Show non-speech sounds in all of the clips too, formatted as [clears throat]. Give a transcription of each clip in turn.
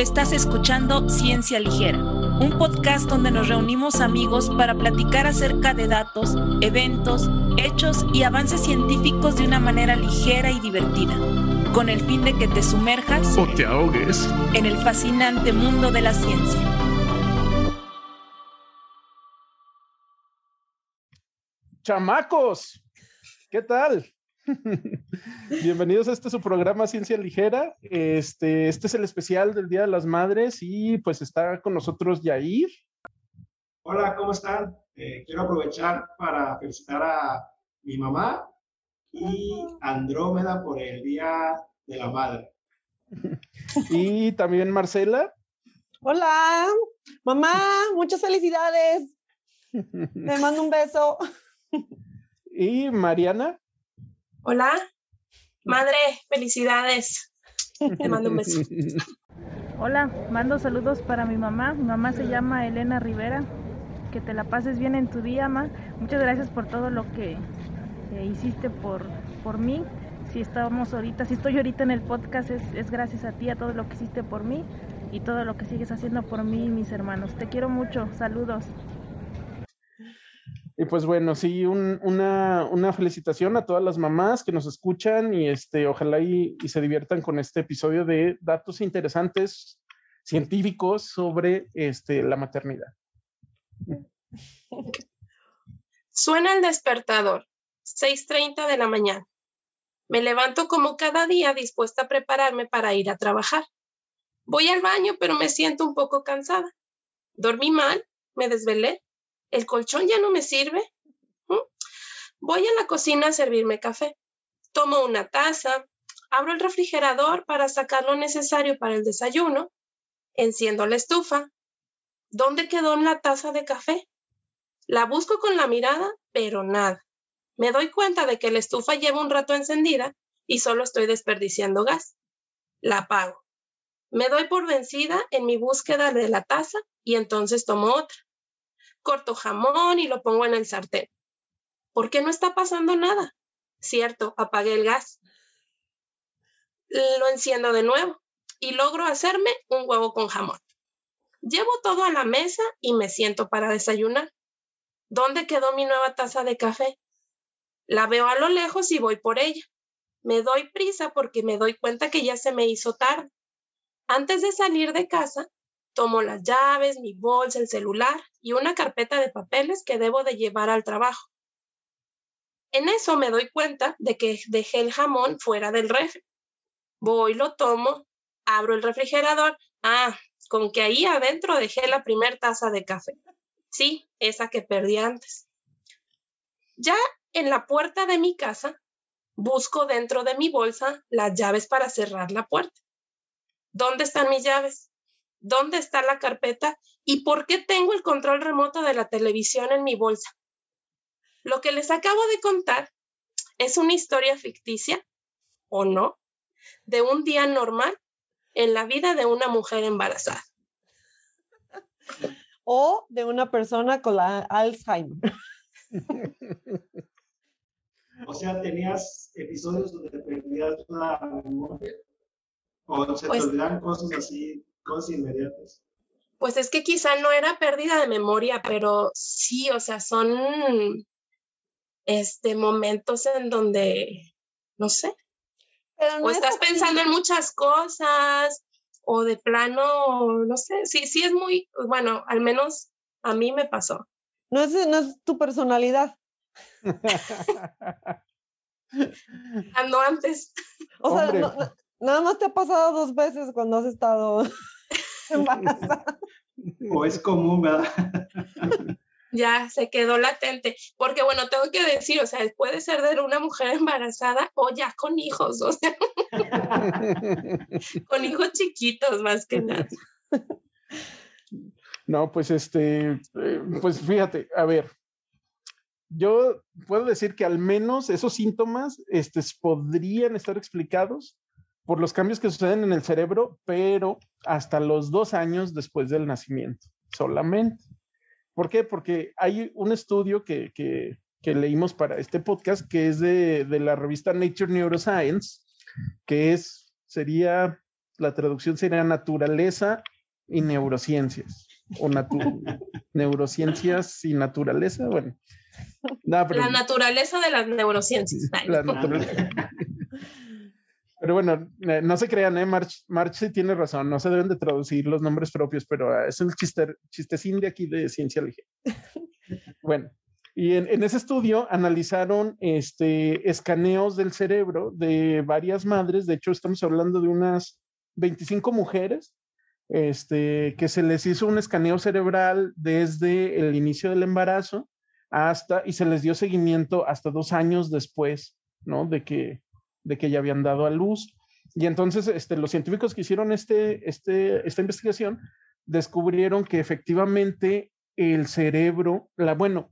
Estás escuchando Ciencia Ligera, un podcast donde nos reunimos amigos para platicar acerca de datos, eventos, hechos y avances científicos de una manera ligera y divertida, con el fin de que te sumerjas o te ahogues en el fascinante mundo de la ciencia. Chamacos, ¿qué tal? [laughs] Bienvenidos a este su programa Ciencia Ligera. Este, este es el especial del Día de las Madres y pues está con nosotros Yair. Hola, ¿cómo están? Eh, quiero aprovechar para felicitar a mi mamá y Andrómeda por el Día de la Madre. [laughs] y también Marcela. Hola, mamá, muchas felicidades. [laughs] Te mando un beso. y Mariana. Hola, madre, felicidades. Te mando un beso. [laughs] Hola, mando saludos para mi mamá. Mi mamá se llama Elena Rivera. Que te la pases bien en tu día, ma. Muchas gracias por todo lo que eh, hiciste por, por mí. Si estábamos ahorita, si estoy ahorita en el podcast, es, es gracias a ti, a todo lo que hiciste por mí y todo lo que sigues haciendo por mí y mis hermanos. Te quiero mucho. Saludos. Y pues bueno, sí, una, una, felicitación a todas las mamás que nos escuchan y este, ojalá y, y, se diviertan con este episodio de datos interesantes científicos sobre este, la maternidad. Suena el despertador, 6.30 de la mañana. Me levanto como cada día dispuesta a prepararme para ir a trabajar. Voy al baño, pero me siento un poco cansada. Dormí mal, me desvelé ¿El colchón ya no me sirve? Voy a la cocina a servirme café. Tomo una taza, abro el refrigerador para sacar lo necesario para el desayuno, enciendo la estufa. ¿Dónde quedó la taza de café? La busco con la mirada, pero nada. Me doy cuenta de que la estufa lleva un rato encendida y solo estoy desperdiciando gas. La apago. Me doy por vencida en mi búsqueda de la taza y entonces tomo otra corto jamón y lo pongo en el sartén. ¿Por qué no está pasando nada? Cierto, apagué el gas. Lo enciendo de nuevo y logro hacerme un huevo con jamón. Llevo todo a la mesa y me siento para desayunar. ¿Dónde quedó mi nueva taza de café? La veo a lo lejos y voy por ella. Me doy prisa porque me doy cuenta que ya se me hizo tarde. Antes de salir de casa, Tomo las llaves, mi bolsa, el celular y una carpeta de papeles que debo de llevar al trabajo. En eso me doy cuenta de que dejé el jamón fuera del refri. Voy, lo tomo, abro el refrigerador. Ah, con que ahí adentro dejé la primer taza de café. Sí, esa que perdí antes. Ya en la puerta de mi casa, busco dentro de mi bolsa las llaves para cerrar la puerta. ¿Dónde están mis llaves? Dónde está la carpeta y por qué tengo el control remoto de la televisión en mi bolsa. Lo que les acabo de contar es una historia ficticia, o no, de un día normal en la vida de una mujer embarazada. O de una persona con la Alzheimer. [laughs] O sea, tenías episodios donde perdías la memoria. O se te pues olvidan cosas así cosas inmediatas. Pues es que quizá no era pérdida de memoria, pero sí, o sea, son este momentos en donde, no sé, o estás pensando en muchas cosas, o de plano, no sé, sí, sí es muy, bueno, al menos a mí me pasó. No es, no es tu personalidad. Ando antes. O sea, nada más te ha pasado dos veces cuando has estado [laughs] embarazada. O es común, ¿verdad? Ya se quedó latente, porque bueno, tengo que decir, o sea, puede ser de una mujer embarazada o ya con hijos, o sea, [laughs] con hijos chiquitos más que nada. No, pues este, pues fíjate, a ver, yo puedo decir que al menos esos síntomas este, podrían estar explicados por los cambios que suceden en el cerebro, pero hasta los dos años después del nacimiento, solamente. ¿Por qué? Porque hay un estudio que, que, que leímos para este podcast que es de, de, la revista Nature Neuroscience, que es, sería la traducción sería naturaleza y neurociencias. O [laughs] neurociencias y naturaleza, bueno. la naturaleza de las neurociencias. La [laughs] Pero bueno, eh, no se crean, ¿eh? March, March sí tiene razón, no se deben de traducir los nombres propios, pero ah, es el chiste, chistecín de aquí de ciencia ligera. [laughs] bueno, y en, ese estudio analizaron este, escaneos del cerebro de varias madres, de hecho estamos hablando de unas 25 mujeres, este, que se les hizo un escaneo cerebral desde el inicio del embarazo hasta, y se les dio seguimiento hasta dos años después, ¿no? De que, de que ya habían dado a luz. Y entonces este, los científicos que hicieron este, este, esta investigación descubrieron que efectivamente el cerebro, la, bueno,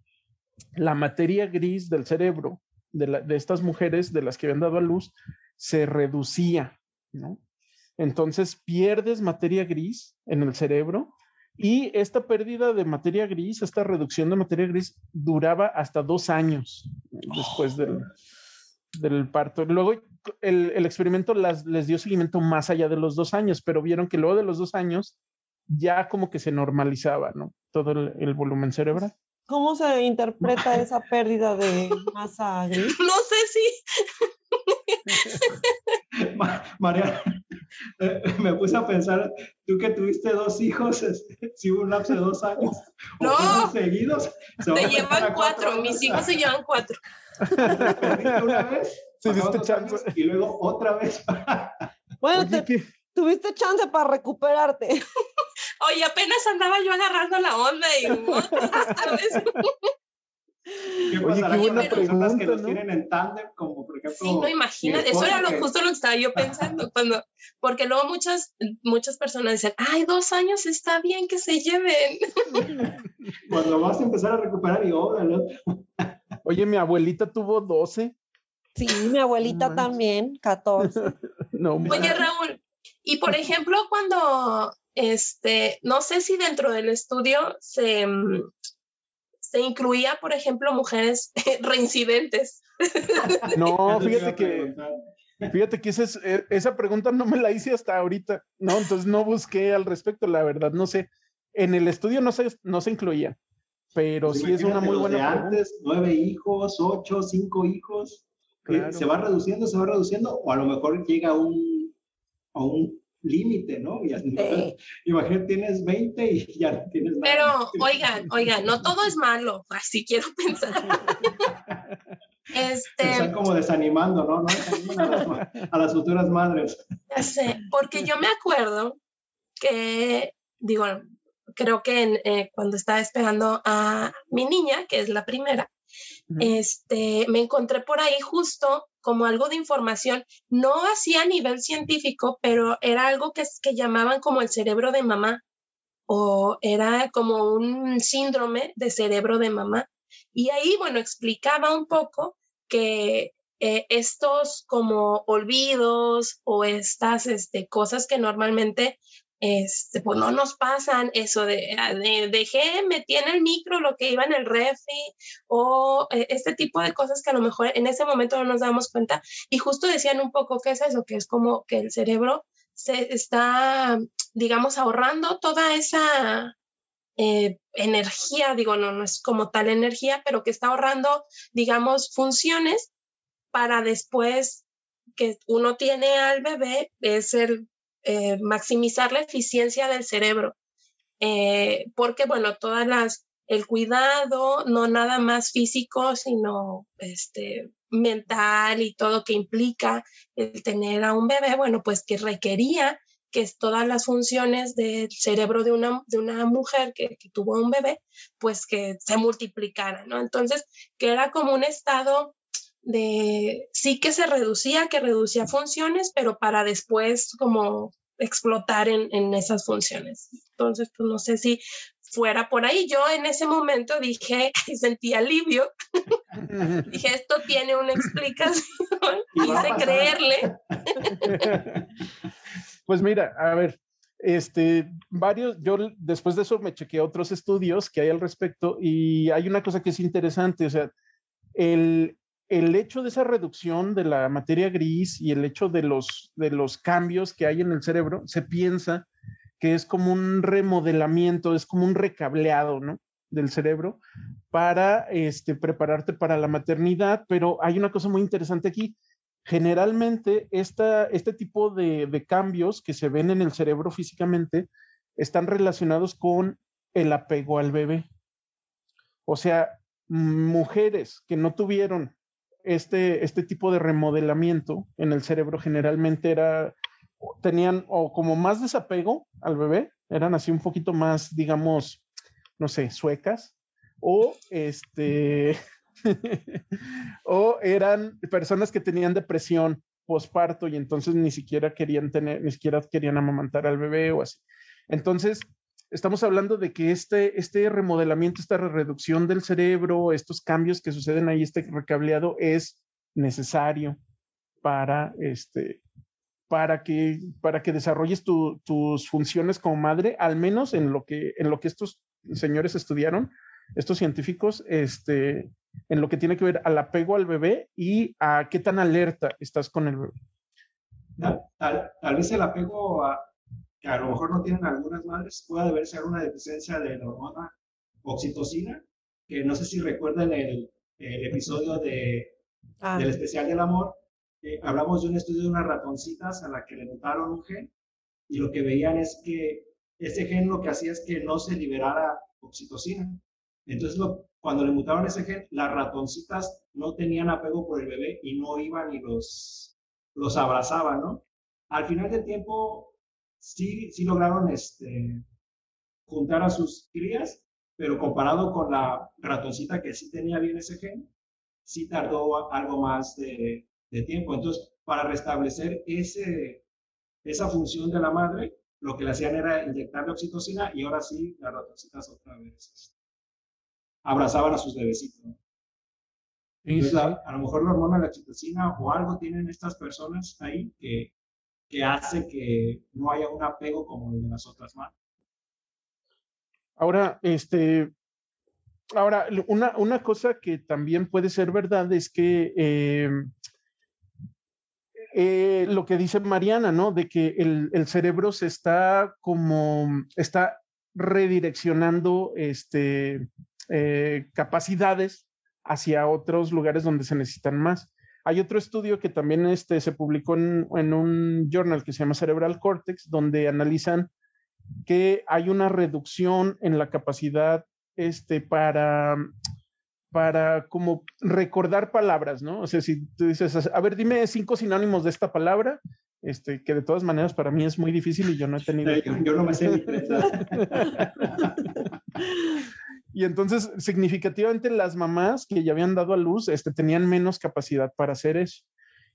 la materia gris del cerebro de, de estas mujeres de las que habían dado a luz se reducía, ¿no? Entonces pierdes materia gris en el cerebro y esta pérdida de materia gris, esta reducción de materia gris duraba hasta dos años después del, del parto. Luego el, el experimento las, les dio seguimiento más allá de los dos años, pero vieron que luego de los dos años ya como que se normalizaba, ¿no? Todo el, volumen cerebral. ¿Cómo se interpreta [laughs] esa pérdida de masa gris? [laughs] No sé si. María, eh, me puse a pensar, tú que tuviste dos hijos, si hubo un lapso de dos años, no, seguidos, se llevan cuatro, mis hijos se llevan cuatro. una vez, sí, chance. y luego otra vez. Bueno, tuviste chance para recuperarte. Oye, apenas andaba yo agarrando la onda y ¿Qué Oye, qué buena pregunta, que los tienen en tándem, como por ejemplo. Sí, no imagínate, eso era lo, justo lo que estaba yo pensando, [laughs] cuando, porque luego muchas, muchas personas dicen, ay, dos años está bien que se lleven. [laughs] Cuando vas a empezar a recuperar, y órale. [laughs] Oye, mi abuelita tuvo 12. Sí, mi abuelita también, 14. no, Oye, Raúl, y por ejemplo, cuando, este, no sé si dentro del estudio se, mm, se incluía, por ejemplo, mujeres [laughs] reincidentes. No, fíjate que, fíjate que esa, e, esa pregunta no me la hice hasta ahorita, ¿no? Entonces no busqué al respecto, la verdad, no sé. En el estudio no se, no se incluía, pero pues sí es una muy buena antes, nueve hijos, ocho, cinco hijos, se va reduciendo, se va reduciendo, o a lo mejor llega a un, a un límite, ¿no? Y Imagínate, tienes 20 y ya tienes Pero, oigan, oigan, no todo es malo, así quiero pensar. [laughs] este... Están como desanimando, ¿no? a, las, futuras madres. Ya sé, porque yo me acuerdo que, digo, creo que eh, cuando estaba esperando a mi niña, que es la primera, este, me encontré por ahí justo como algo de información, no así a nivel científico, pero era algo que, que llamaban como el cerebro de mamá o era como un síndrome de cerebro de mamá. Y ahí, bueno, explicaba un poco que eh, estos como olvidos o estas este, cosas que normalmente este, pues no nos pasan eso de, ah, de, dejé, metí en el micro lo que iba en el refri o eh, este tipo de cosas que a lo mejor en ese momento no nos damos cuenta. Y justo decían un poco qué es eso, que es como que el cerebro se está, digamos, ahorrando toda esa eh, energía, digo, no, no es como tal energía, pero que está ahorrando, digamos, funciones para después que uno tiene al bebé, es el eh, maximizar la eficiencia del cerebro, eh, porque bueno, todas las, el cuidado, no nada más físico, sino este, mental y todo que implica el tener a un bebé, bueno, pues que requería que todas las funciones del cerebro de una, de una mujer que, que tuvo un bebé, pues que se multiplicaran, ¿no? Entonces, que era como un estado de sí que se reducía, que reducía funciones, pero para después como explotar en, en esas funciones. Entonces, pues no sé si fuera por ahí. Yo en ese momento dije, [laughs] y sentí alivio, [laughs] dije, esto tiene una explicación, [laughs] quise creerle. pues mira, a ver, este, varios, yo después de eso me chequeé otros estudios que hay al respecto y hay una cosa que es interesante, o sea, el, el hecho de esa reducción de la materia gris y el hecho de los, de los cambios que hay en el cerebro, se piensa que es como un remodelamiento, es como un recableado, ¿no? Del cerebro para este, prepararte para la maternidad, pero hay una cosa muy interesante aquí. Generalmente, esta, este tipo de, de cambios que se ven en el cerebro físicamente están relacionados con el apego al bebé. O sea, mujeres que no tuvieron este, este tipo de remodelamiento en el cerebro generalmente era, tenían o como más desapego al bebé, eran así un poquito más, digamos, no sé, suecas, o este, [laughs] o eran personas que tenían depresión posparto y entonces ni siquiera querían tener, ni siquiera querían amamantar al bebé o así. Entonces, estamos hablando de que este, este remodelamiento, esta reducción del cerebro, estos cambios que suceden ahí, este recableado es necesario para, este, para, que, para que desarrolles tus funciones como madre, al menos en lo que, en lo que estos señores estudiaron, estos científicos, este, en lo que tiene que ver al apego al bebé y a qué tan alerta estás con el bebé. Tal, tal vez el apego a, que a lo mejor no tienen algunas madres, puede haber ser una deficiencia de la hormona oxitocina, que no sé si recuerdan el, el episodio de, ah. del especial del amor, hablamos de un estudio de unas ratoncitas a la que le notaron un gen y lo que veían es que ese gen lo que hacía es que no se liberara oxitocina. Entonces, cuando le mutaron ese gen, las ratoncitas no tenían apego por el bebé y no iban y los, los abrazaban, ¿no? Al final del tiempo, sí, sí lograron este, juntar a sus crías, pero comparado con la ratoncita que sí tenía bien ese gen, sí tardó algo más de, de tiempo. Entonces, para restablecer ese, esa función de la madre, lo que le hacían era inyectarle oxitocina y ahora sí, las ratoncitas otra vez este, abrazaban a sus bebecitos. a, lo mejor la hormona de la oxitocina o algo tienen estas personas ahí que, que hace que no haya un apego como el de las otras madres. Ahora, este, ahora, una, una cosa que también puede ser verdad es que eh, eh, lo que dice Mariana, ¿no? De que el, el, cerebro se está como, está redireccionando este, eh, capacidades hacia otros lugares donde se necesitan más. Hay otro estudio que también este, se publicó en, un journal que se llama Cerebral Cortex, donde analizan que hay una reducción en la capacidad este, para, para como recordar palabras, ¿no? O sea, si tú dices, a ver, dime cinco sinónimos de esta palabra, este, que de todas maneras para mí es muy difícil y yo no he tenido. Yo, no me sé [laughs] Y entonces, significativamente, las mamás que ya habían dado a luz este, tenían menos capacidad para hacer eso.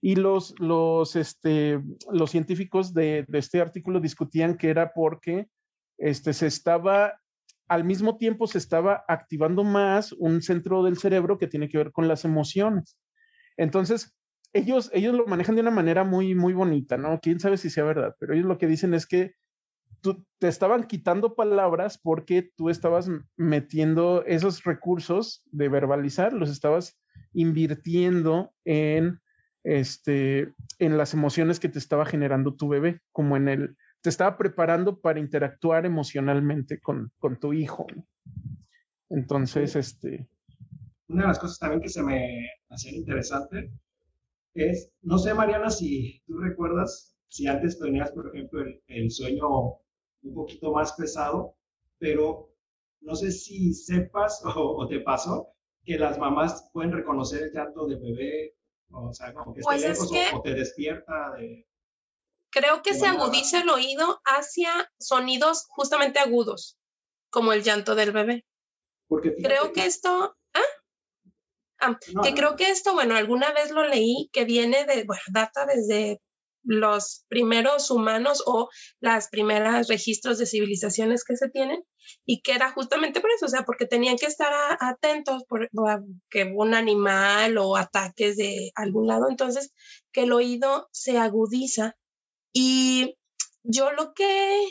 Y los, los, este, los científicos de, de este artículo discutían que era porque este, se estaba, al mismo tiempo se estaba activando más un centro del cerebro que tiene que ver con las emociones. Entonces, ellos, ellos lo manejan de una manera muy, muy bonita, ¿no? Quién sabe si sea verdad, pero ellos lo que dicen es que tú, te estaban quitando palabras porque tú estabas metiendo esos recursos de verbalizar, los estabas invirtiendo en, este, en las emociones que te estaba generando tu bebé, como en el, te estaba preparando para interactuar emocionalmente con, con tu hijo. Entonces, este... Una de las cosas también que se me hacía interesante es, no sé, Mariana, si tú recuerdas, si antes tenías, por ejemplo, el, el sueño un poquito más pesado, pero no sé si sepas [laughs] o, te pasó que las mamás pueden reconocer el llanto de bebé, o sea, como que pues lejos o, te despierta de... Creo que se agudiza el oído hacia sonidos justamente agudos, como el llanto del bebé. Porque creo que esto, ¿ah? ah que creo que esto, bueno, alguna vez lo leí, que viene de, bueno, data desde los primeros humanos o las primeras registros de civilizaciones que se tienen y que era justamente por eso, o sea, porque tenían que estar atentos por que un animal o ataques de algún lado, entonces que el oído se agudiza y yo lo que,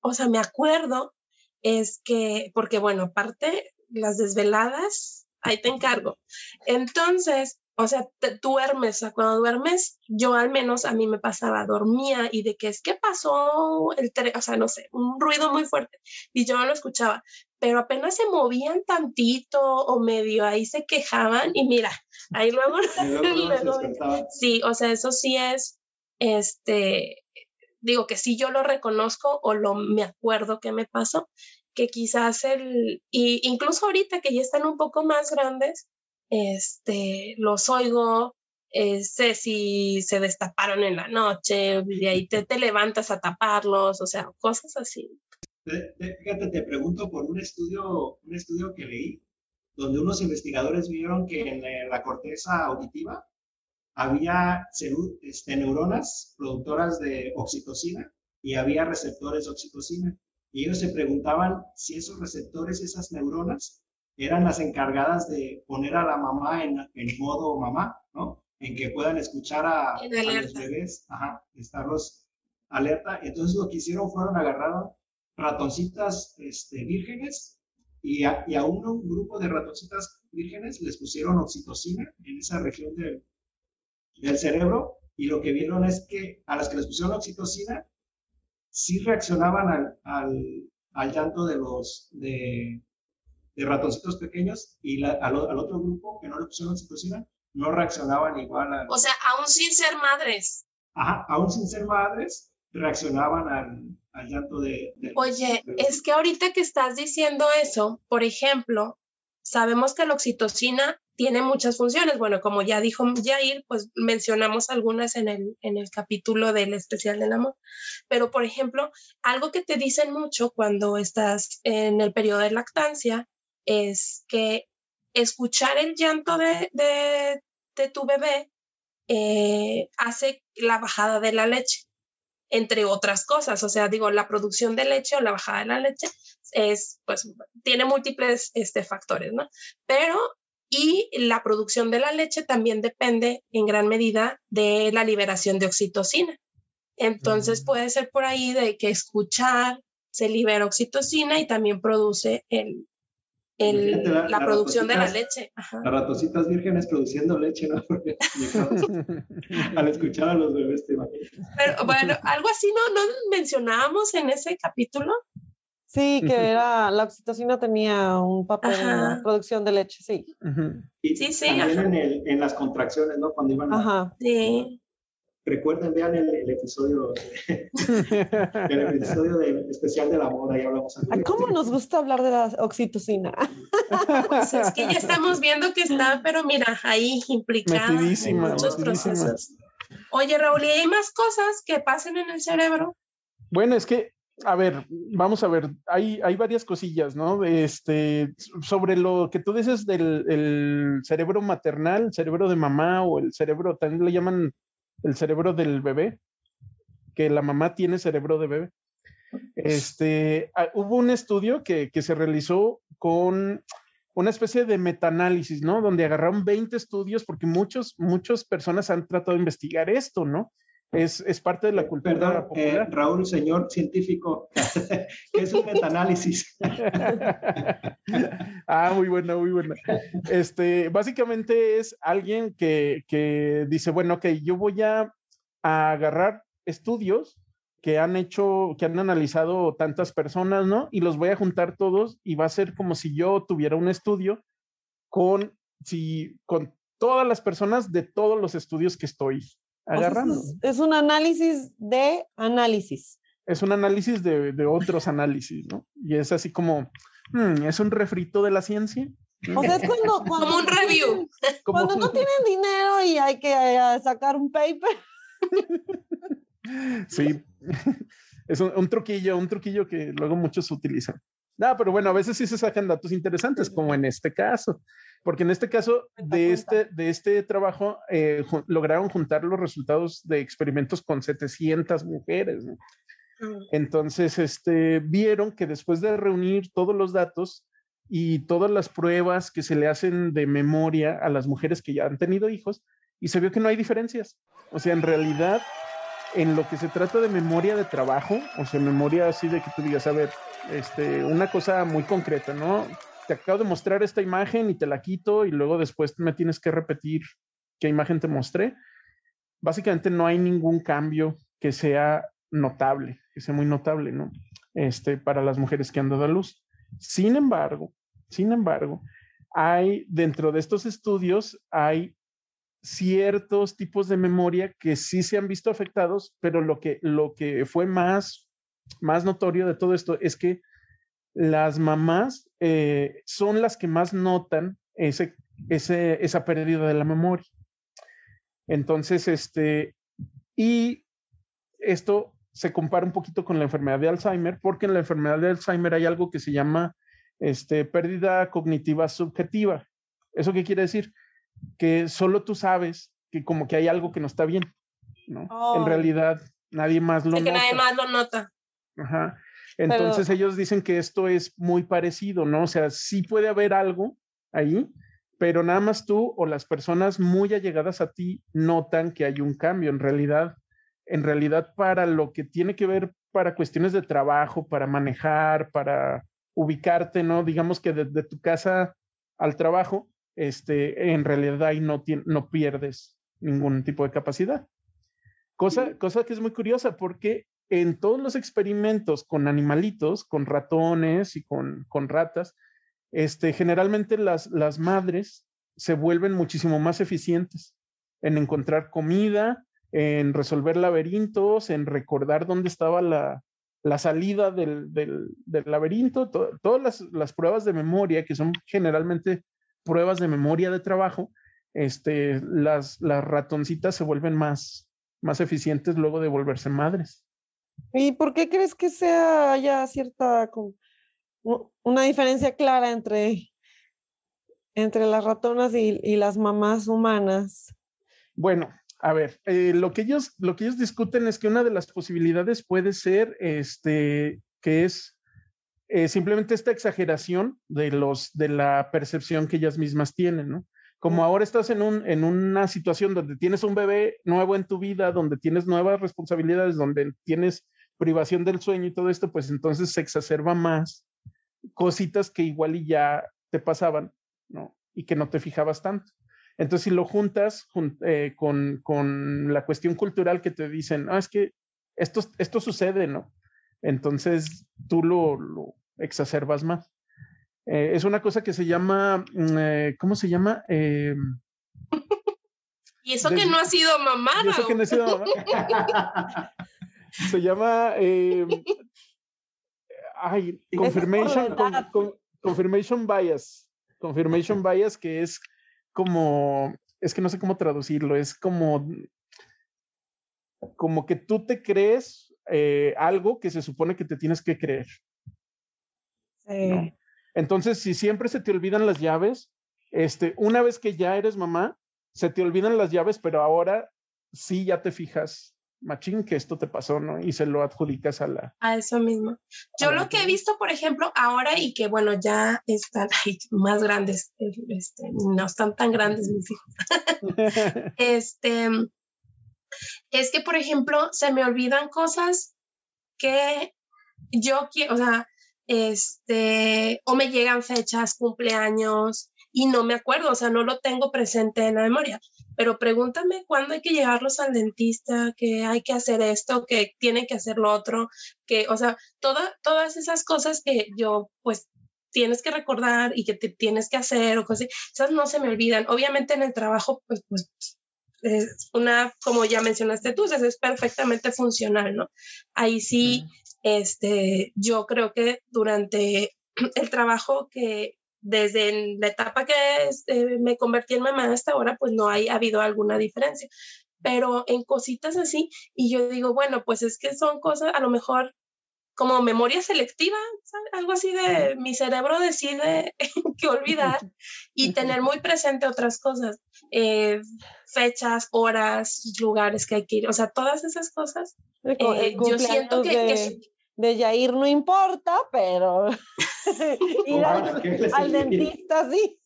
o sea, me acuerdo es que, porque bueno, aparte las desveladas, ahí te encargo. Entonces, o sea, te duermes, cuando duermes, yo al menos a mí me pasaba, dormía y de que es que pasó el, o sea, no sé, un ruido muy fuerte y yo no lo escuchaba, pero apenas se movían tantito o medio ahí se quejaban y mira, ahí luego, [laughs] [laughs] sí, o sea, eso sí es, este, digo que sí yo lo reconozco o lo me acuerdo que me pasó, que quizás el, y incluso ahorita que ya están un poco más grandes, este, los oigo, eh, sé si se destaparon en la noche, y ahí te, te levantas a taparlos, o sea, cosas así. Fíjate, te pregunto por un estudio, un estudio que leí, donde unos investigadores vieron que en la corteza auditiva había este, neuronas productoras de oxitocina y había receptores de oxitocina. Y ellos se preguntaban si esos receptores, esas neuronas, eran las encargadas de poner a la mamá en, en modo mamá, ¿no? En que puedan escuchar a, a los bebés, ajá, estarlos alerta. Entonces lo que hicieron fueron agarrar ratoncitas este, vírgenes y a, y a un, grupo de ratoncitas vírgenes les pusieron oxitocina en esa región del, del cerebro y lo que vieron es que a las que les pusieron oxitocina sí reaccionaban al, al, al llanto de los, de, de ratoncitos pequeños y al, otro grupo que no le pusieron oxitocina no reaccionaban igual a... O sea, aún sin ser madres. Ajá, aún sin ser madres, reaccionaban al, llanto de... Oye, es que ahorita que estás diciendo eso, por ejemplo, sabemos que la oxitocina tiene muchas funciones. Bueno, como ya dijo Jair, pues mencionamos algunas en el, en el capítulo del especial del amor. Pero, por ejemplo, algo que te dicen mucho cuando estás en el periodo de lactancia es que escuchar el llanto de, de, tu bebé eh, hace la bajada de la leche, entre otras cosas. O sea, digo, la producción de leche o la bajada de la leche es, pues, tiene múltiples este, factores, ¿no? Pero, y la producción de la leche también depende en gran medida de la liberación de oxitocina. Entonces puede ser por ahí de que escuchar se libera oxitocina y también produce el, la, producción de la leche. Las ratositas vírgenes produciendo leche, ¿no? [laughs] [laughs] al escuchar a los bebés te imaginas. Pero bueno, algo así no, no mencionábamos en ese capítulo. Sí, que era, la oxitocina tenía un papel en la producción de leche, sí. sí, sí. También en, en, las contracciones, ¿no? Cuando iban Ajá. Sí recuerden, vean el, episodio, [laughs] el episodio del especial de la moda, y hablamos ¿Cómo nos gusta hablar de la oxitocina? Pues es que ya estamos viendo que está, pero mira, ahí implicada en muchos procesos. Oye, Raúl, ¿y hay más cosas que pasen en el cerebro? Bueno, es que, a ver, vamos a ver, hay, hay varias cosillas, ¿no? Este, sobre lo que tú dices del cerebro maternal, cerebro de mamá o el cerebro, también le llaman el cerebro del bebé, que la mamá tiene cerebro de bebé. Este, ah, hubo un estudio que, que, se realizó con una especie de metaanálisis, ¿no? Donde agarraron 20 estudios, porque muchos, muchas personas han tratado de investigar esto, ¿no? Es, es parte de la cultura Perdón, eh, Raúl, señor científico, [laughs] ¿qué es un metaanálisis? [laughs] ah, muy buena, muy buena. Este, básicamente es alguien que, que dice, bueno, ok, yo voy a, a agarrar estudios que han hecho, que han analizado tantas personas, ¿no? Y los voy a juntar todos y va a ser como si yo tuviera un estudio con, si, con todas las personas de todos los estudios que estoy agarrando. es, un análisis de análisis. Es un análisis de, de otros análisis, ¿no? Y es así como, hmm, es un refrito de la ciencia. O sea, es cuando, [laughs] como un review. Cuando no tienen dinero y hay que eh, sacar un paper. [laughs] Sí, [laughs] es un, truquillo, un truquillo que luego muchos utilizan. No, pero bueno, a veces sí se sacan datos interesantes, como en este caso, porque en este caso de este, de este trabajo eh, lograron juntar los resultados de experimentos con 700 mujeres. Mm. Entonces, este, vieron que después de reunir todos los datos y todas las pruebas que se le hacen de memoria a las mujeres que ya han tenido hijos, y se vio que no hay diferencias. O sea, en realidad, en lo que se trata de memoria de trabajo, o sea, memoria así de que tú digas, a ver, este, una cosa muy concreta, ¿no? Te acabo de mostrar esta imagen y te la quito y luego después me tienes que repetir qué imagen te mostré, básicamente no hay ningún cambio que sea notable, que sea muy notable, ¿no? Este, para las mujeres que han dado a luz. Sin embargo, sin embargo, hay dentro de estos estudios, hay ciertos tipos de memoria que sí se han visto afectados, pero lo que, lo que fue más, más notorio de todo esto es que las mamás eh, son las que más notan ese, ese, esa pérdida de la memoria. Entonces, este, y esto se compara un poquito con la enfermedad de Alzheimer, porque en la enfermedad de Alzheimer hay algo que se llama este, pérdida cognitiva subjetiva. ¿Eso qué quiere decir? Que solo tú sabes que como que hay algo que no está bien, ¿no? En Oh. realidad nadie más lo que nota. nadie más lo nota. Ajá. Entonces ellos dicen que esto es muy parecido, ¿no? O sea, sí puede haber algo ahí, pero nada más tú o las personas muy allegadas a ti notan que hay un cambio. En realidad, en realidad para lo que tiene que ver para cuestiones de trabajo, para manejar, para ubicarte, ¿no? Digamos que desde tu casa al trabajo, este, en realidad ahí no, no pierdes ningún tipo de capacidad. Cosa, cosa que es muy curiosa porque en todos los experimentos con animalitos, con ratones y con, con ratas, este, generalmente las, madres se vuelven muchísimo más eficientes en encontrar comida, en resolver laberintos, en recordar dónde estaba la, salida del, laberinto, to- todas las, las pruebas de memoria, que son generalmente pruebas de memoria de trabajo, este, las, las ratoncitas se vuelven más, más eficientes luego de volverse madres. ¿Y por qué crees que sea haya cierta una diferencia clara entre, entre las ratonas y, y las mamás humanas? Bueno, a ver, eh, lo, que ellos, lo que ellos discuten es que una de las posibilidades puede ser este, que es eh, simplemente esta exageración de, los, de la percepción que ellas mismas tienen, ¿no? Como ahora estás en, un, en una situación donde tienes un bebé nuevo en tu vida, donde tienes nuevas responsabilidades, donde tienes privación del sueño y todo esto, pues entonces se exacerba más cositas que igual y ya te pasaban, ¿no? Y que no te fijabas tanto. Entonces, si lo juntas jun- eh, con, con la cuestión cultural que te dicen, ah, es que esto, esto sucede, ¿no? Entonces, tú lo, lo exacerbas más. Eh, es una cosa que se llama, mm, eh, ¿cómo se llama? Eh, Y eso que no ha sido mamá, sé que no he sido mamá. [laughs] Se llama eh, ay, Eso confirmation, con- edad. con- confirmation bias. Confirmation bias, que es como, es que no sé cómo traducirlo, es como, como que tú te crees eh, algo que se supone que te tienes que creer. Sí. Entonces, si siempre se te olvidan las llaves, este, una vez que ya eres mamá, se te olvidan las llaves, pero ahora sí ya te fijas, machín, que esto te pasó, ¿no? Y se lo adjudicas a la... A eso mismo. Yo lo que he visto, por ejemplo, ahora y que bueno, ya están [laughs] ay, más grandes, este, no están tan grandes mis hijos. [laughs] Este, es que, por ejemplo, se me olvidan cosas que yo quiero, o sea, este, o me llegan fechas, cumpleaños, y no me acuerdo, o sea, no lo tengo presente en la memoria. Pero pregúntame cuándo hay que llevarlos al dentista, que hay que hacer esto, que tienen que hacer lo otro, que, o sea, toda, todas esas cosas que yo, pues, tienes que recordar y que te tienes que hacer o cosas esas no se me olvidan. Obviamente en el trabajo, pues, pues es una, como ya mencionaste tú, es perfectamente funcional, ¿no? Ahí sí, este, yo creo que durante [clears throat] el trabajo que desde la etapa que este, me convertí en mamá hasta ahora, pues no hay habido alguna diferencia. Pero en cositas así, y yo digo, bueno, pues es que son cosas, a lo mejor como memoria selectiva, ¿sabes? algo así de mi cerebro decide [laughs] que olvidar y tener muy presente otras cosas, eh, fechas, horas, lugares que hay que ir, o sea, todas esas cosas. El cu- el eh, yo siento que, de, que- de Yair no importa, pero [laughs] [laughs] ir al, ¿qué les al dentista sí.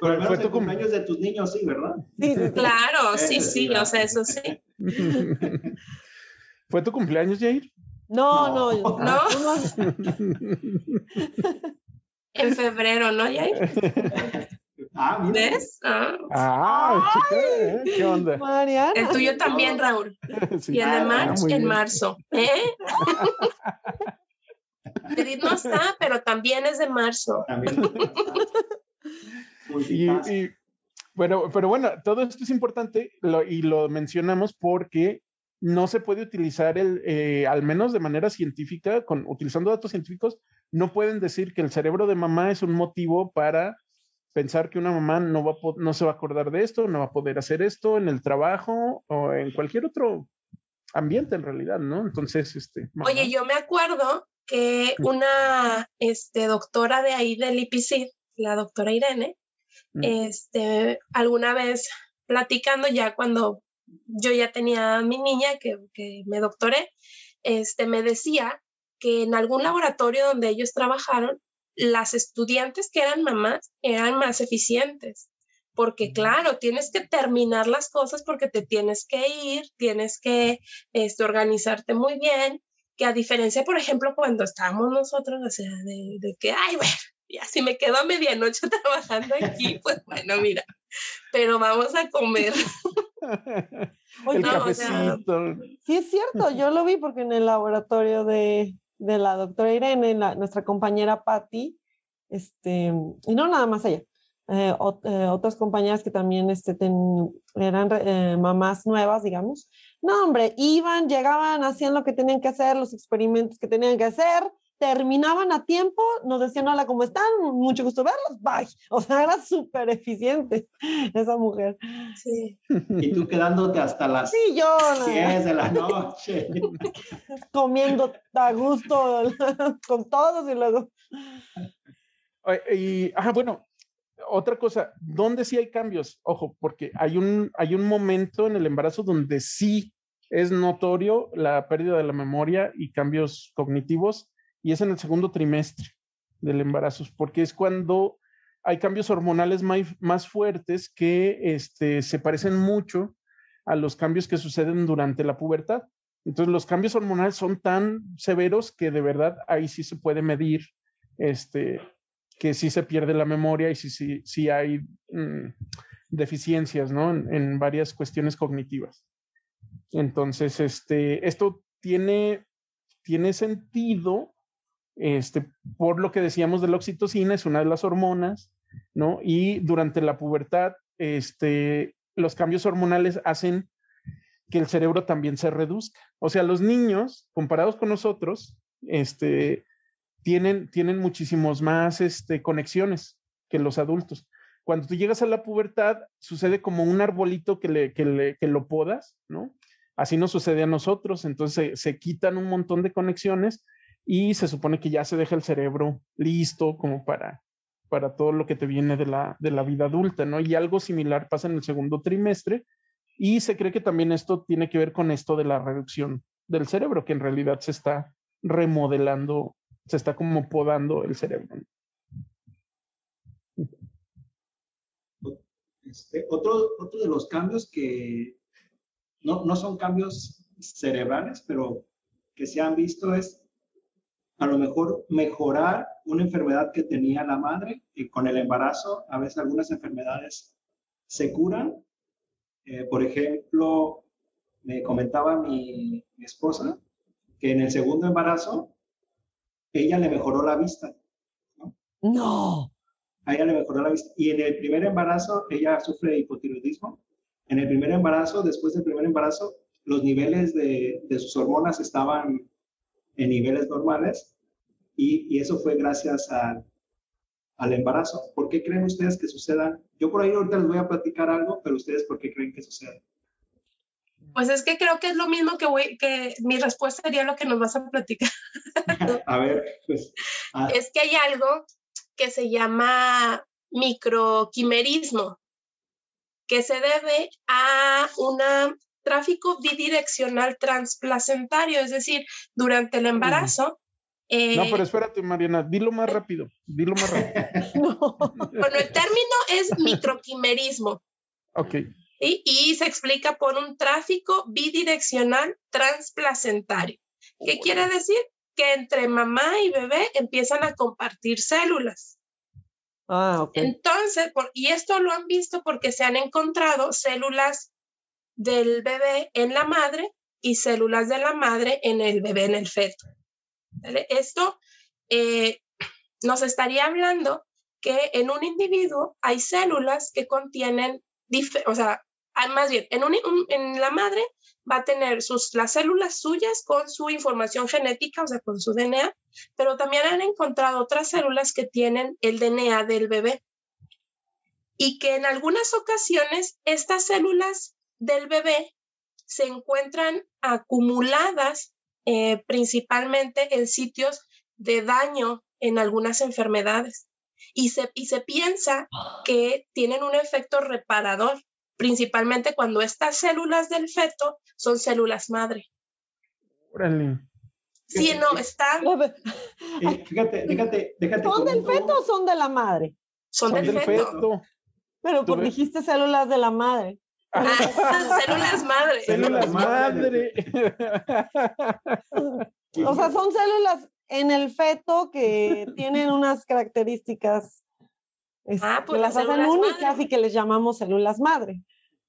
Pero al menos Fue el tu cum- cumpleaños de tus niños, sí, ¿verdad? Sí, sí, claro, sí, sí, sí, o sea, eso sí. ¿Fue tu cumpleaños, Jair? No, No. no, [laughs] [laughs] En febrero, ¿no, Yair? Ah, ¿Ves? Ah. Ah, chica, ¿eh? ¿qué onda? Mariana. El tuyo también, Raúl. [laughs] Sí. Y el de Ah, March en bien. marzo. ¿Eh? Edith no está, pero también es de marzo. También. Y, y, bueno, pero bueno, todo esto es importante lo- y lo mencionamos porque no se puede utilizar el, eh, al menos de manera científica, con, utilizando datos científicos, no pueden decir que el cerebro de mamá es un motivo para pensar que una mamá no, va a no se va a acordar de esto, no va a poder hacer esto en el trabajo o en cualquier otro ambiente en realidad, ¿no? Entonces, este... mamá- Oye, yo me acuerdo que una este, doctora de ahí del IPC, la doctora Irene, Mm. este, alguna vez platicando ya cuando yo ya tenía a mi niña que, que me doctoré, este, me decía que en algún laboratorio donde ellos trabajaron, las estudiantes que eran mamás eran más eficientes. Porque claro, tienes que terminar las cosas porque te tienes que ir, tienes que este, organizarte muy bien, que a diferencia, por ejemplo, cuando estábamos nosotros, o sea, de, de que, ay, bueno, ya si me quedo a medianoche [laughs] trabajando aquí, pues bueno, mira, pero vamos a comer. [laughs] Oye, el no, o sea, cafecito. Sí, es cierto, yo lo vi porque en el laboratorio de, de la doctora Irene, la- nuestra compañera Patti, este, y no nada más ella, eh, eh, otras compañeras que también este, ten- eran eh, mamás nuevas, digamos. No, hombre, iban, llegaban, hacían lo que tenían que hacer, los experimentos que tenían que hacer, terminaban a tiempo, nos decían, hola, ¿cómo están? Mucho gusto verlos, bye. O sea, era súper eficiente esa mujer. Sí. Y tú quedándote hasta las Sí, yo no, 10 de la noche. [laughs] comiendo a gusto [laughs] con todos y luego... Y, ah, bueno, otra cosa, ¿dónde sí hay cambios? Ojo, porque hay un, hay un momento en el embarazo donde sí es notorio la pérdida de la memoria y cambios cognitivos, y es en el segundo trimestre del embarazo, porque es cuando hay cambios hormonales mai- más, fuertes que este, se parecen mucho a los cambios que suceden durante la pubertad. Entonces, los cambios hormonales son tan severos que de verdad ahí sí se puede medir este, que sí se pierde la memoria y sí, sí, sí hay mm, deficiencias, ¿no? En, en varias cuestiones cognitivas. Entonces, este, esto tiene, tiene sentido, este, por lo que decíamos de la oxitocina, es una de las hormonas, ¿no? Y durante la pubertad, este, los cambios hormonales hacen que el cerebro también se reduzca. O sea, los niños, comparados con nosotros, este, tienen, tienen muchísimos más este, conexiones que los adultos. Cuando tú llegas a la pubertad, sucede como un arbolito que, le, que, le, lo podas, ¿no? Así nos sucede a nosotros, entonces se, quitan un montón de conexiones y se supone que ya se deja el cerebro listo como para, para todo lo que te viene de la, de la vida adulta, ¿no? Y algo similar pasa en el segundo trimestre y se cree que también esto tiene que ver con esto de la reducción del cerebro, que en realidad se está remodelando, se está como podando el cerebro. Este, otro, otro de los cambios que no, no son cambios cerebrales, pero que se han visto es a lo mejor mejorar una enfermedad que tenía la madre y con el embarazo a veces algunas enfermedades se curan. Eh, por ejemplo, me comentaba mi, mi, esposa que en el segundo embarazo ella le mejoró la vista. No. no. A ella le mejoró la vista. Y en el primer embarazo ella sufre de hipotiroidismo. En el primer embarazo, después del primer embarazo, los niveles de, de sus hormonas estaban en niveles normales y, y eso fue gracias a, al embarazo. ¿Por qué creen ustedes que suceda? Yo por ahí ahorita les voy a platicar algo, pero ustedes ¿por qué creen que sucede? Pues es que creo que es lo mismo que voy, que mi respuesta sería lo que nos vas a platicar. [laughs] a ver, pues. Ah. Es que hay algo que se llama microquimerismo, que se debe a un tráfico bidireccional transplacentario, es decir, durante el embarazo. Eh, no, pero espérate, Mariana, dilo más rápido, dilo más rápido. [laughs] no. Bueno, el término es [laughs] microquimerismo. Ok. ¿sí? Y se explica por un tráfico bidireccional transplacentario. ¿Qué quiere decir? Que entre mamá y bebé empiezan a compartir células. Ah, ok. Entonces, y esto lo han visto porque se han encontrado células del bebé en la madre y células de la madre en el bebé, en el feto. Esto eh, nos estaría hablando que en un individuo hay células que contienen, o sea, más bien, en, en la madre va a tener sus, las células suyas con su información genética, o sea, con su DNA, pero también han encontrado otras células que tienen el DNA del bebé. Y que en algunas ocasiones estas células del bebé se encuentran acumuladas eh, principalmente en sitios de daño en algunas enfermedades. Y se, y se piensa que tienen un efecto reparador, principalmente cuando estas células del feto son células madre. Órale. Sí, no, están. Eh, fíjate, fíjate, déjate. ¿Son del feto o son de la madre? Son, del, feto. Pero por dijiste células de la madre. Ah, células madre. Células madre. o sea, son células en el feto que tienen unas características ah, pues que las hacen únicas y que les llamamos células madre.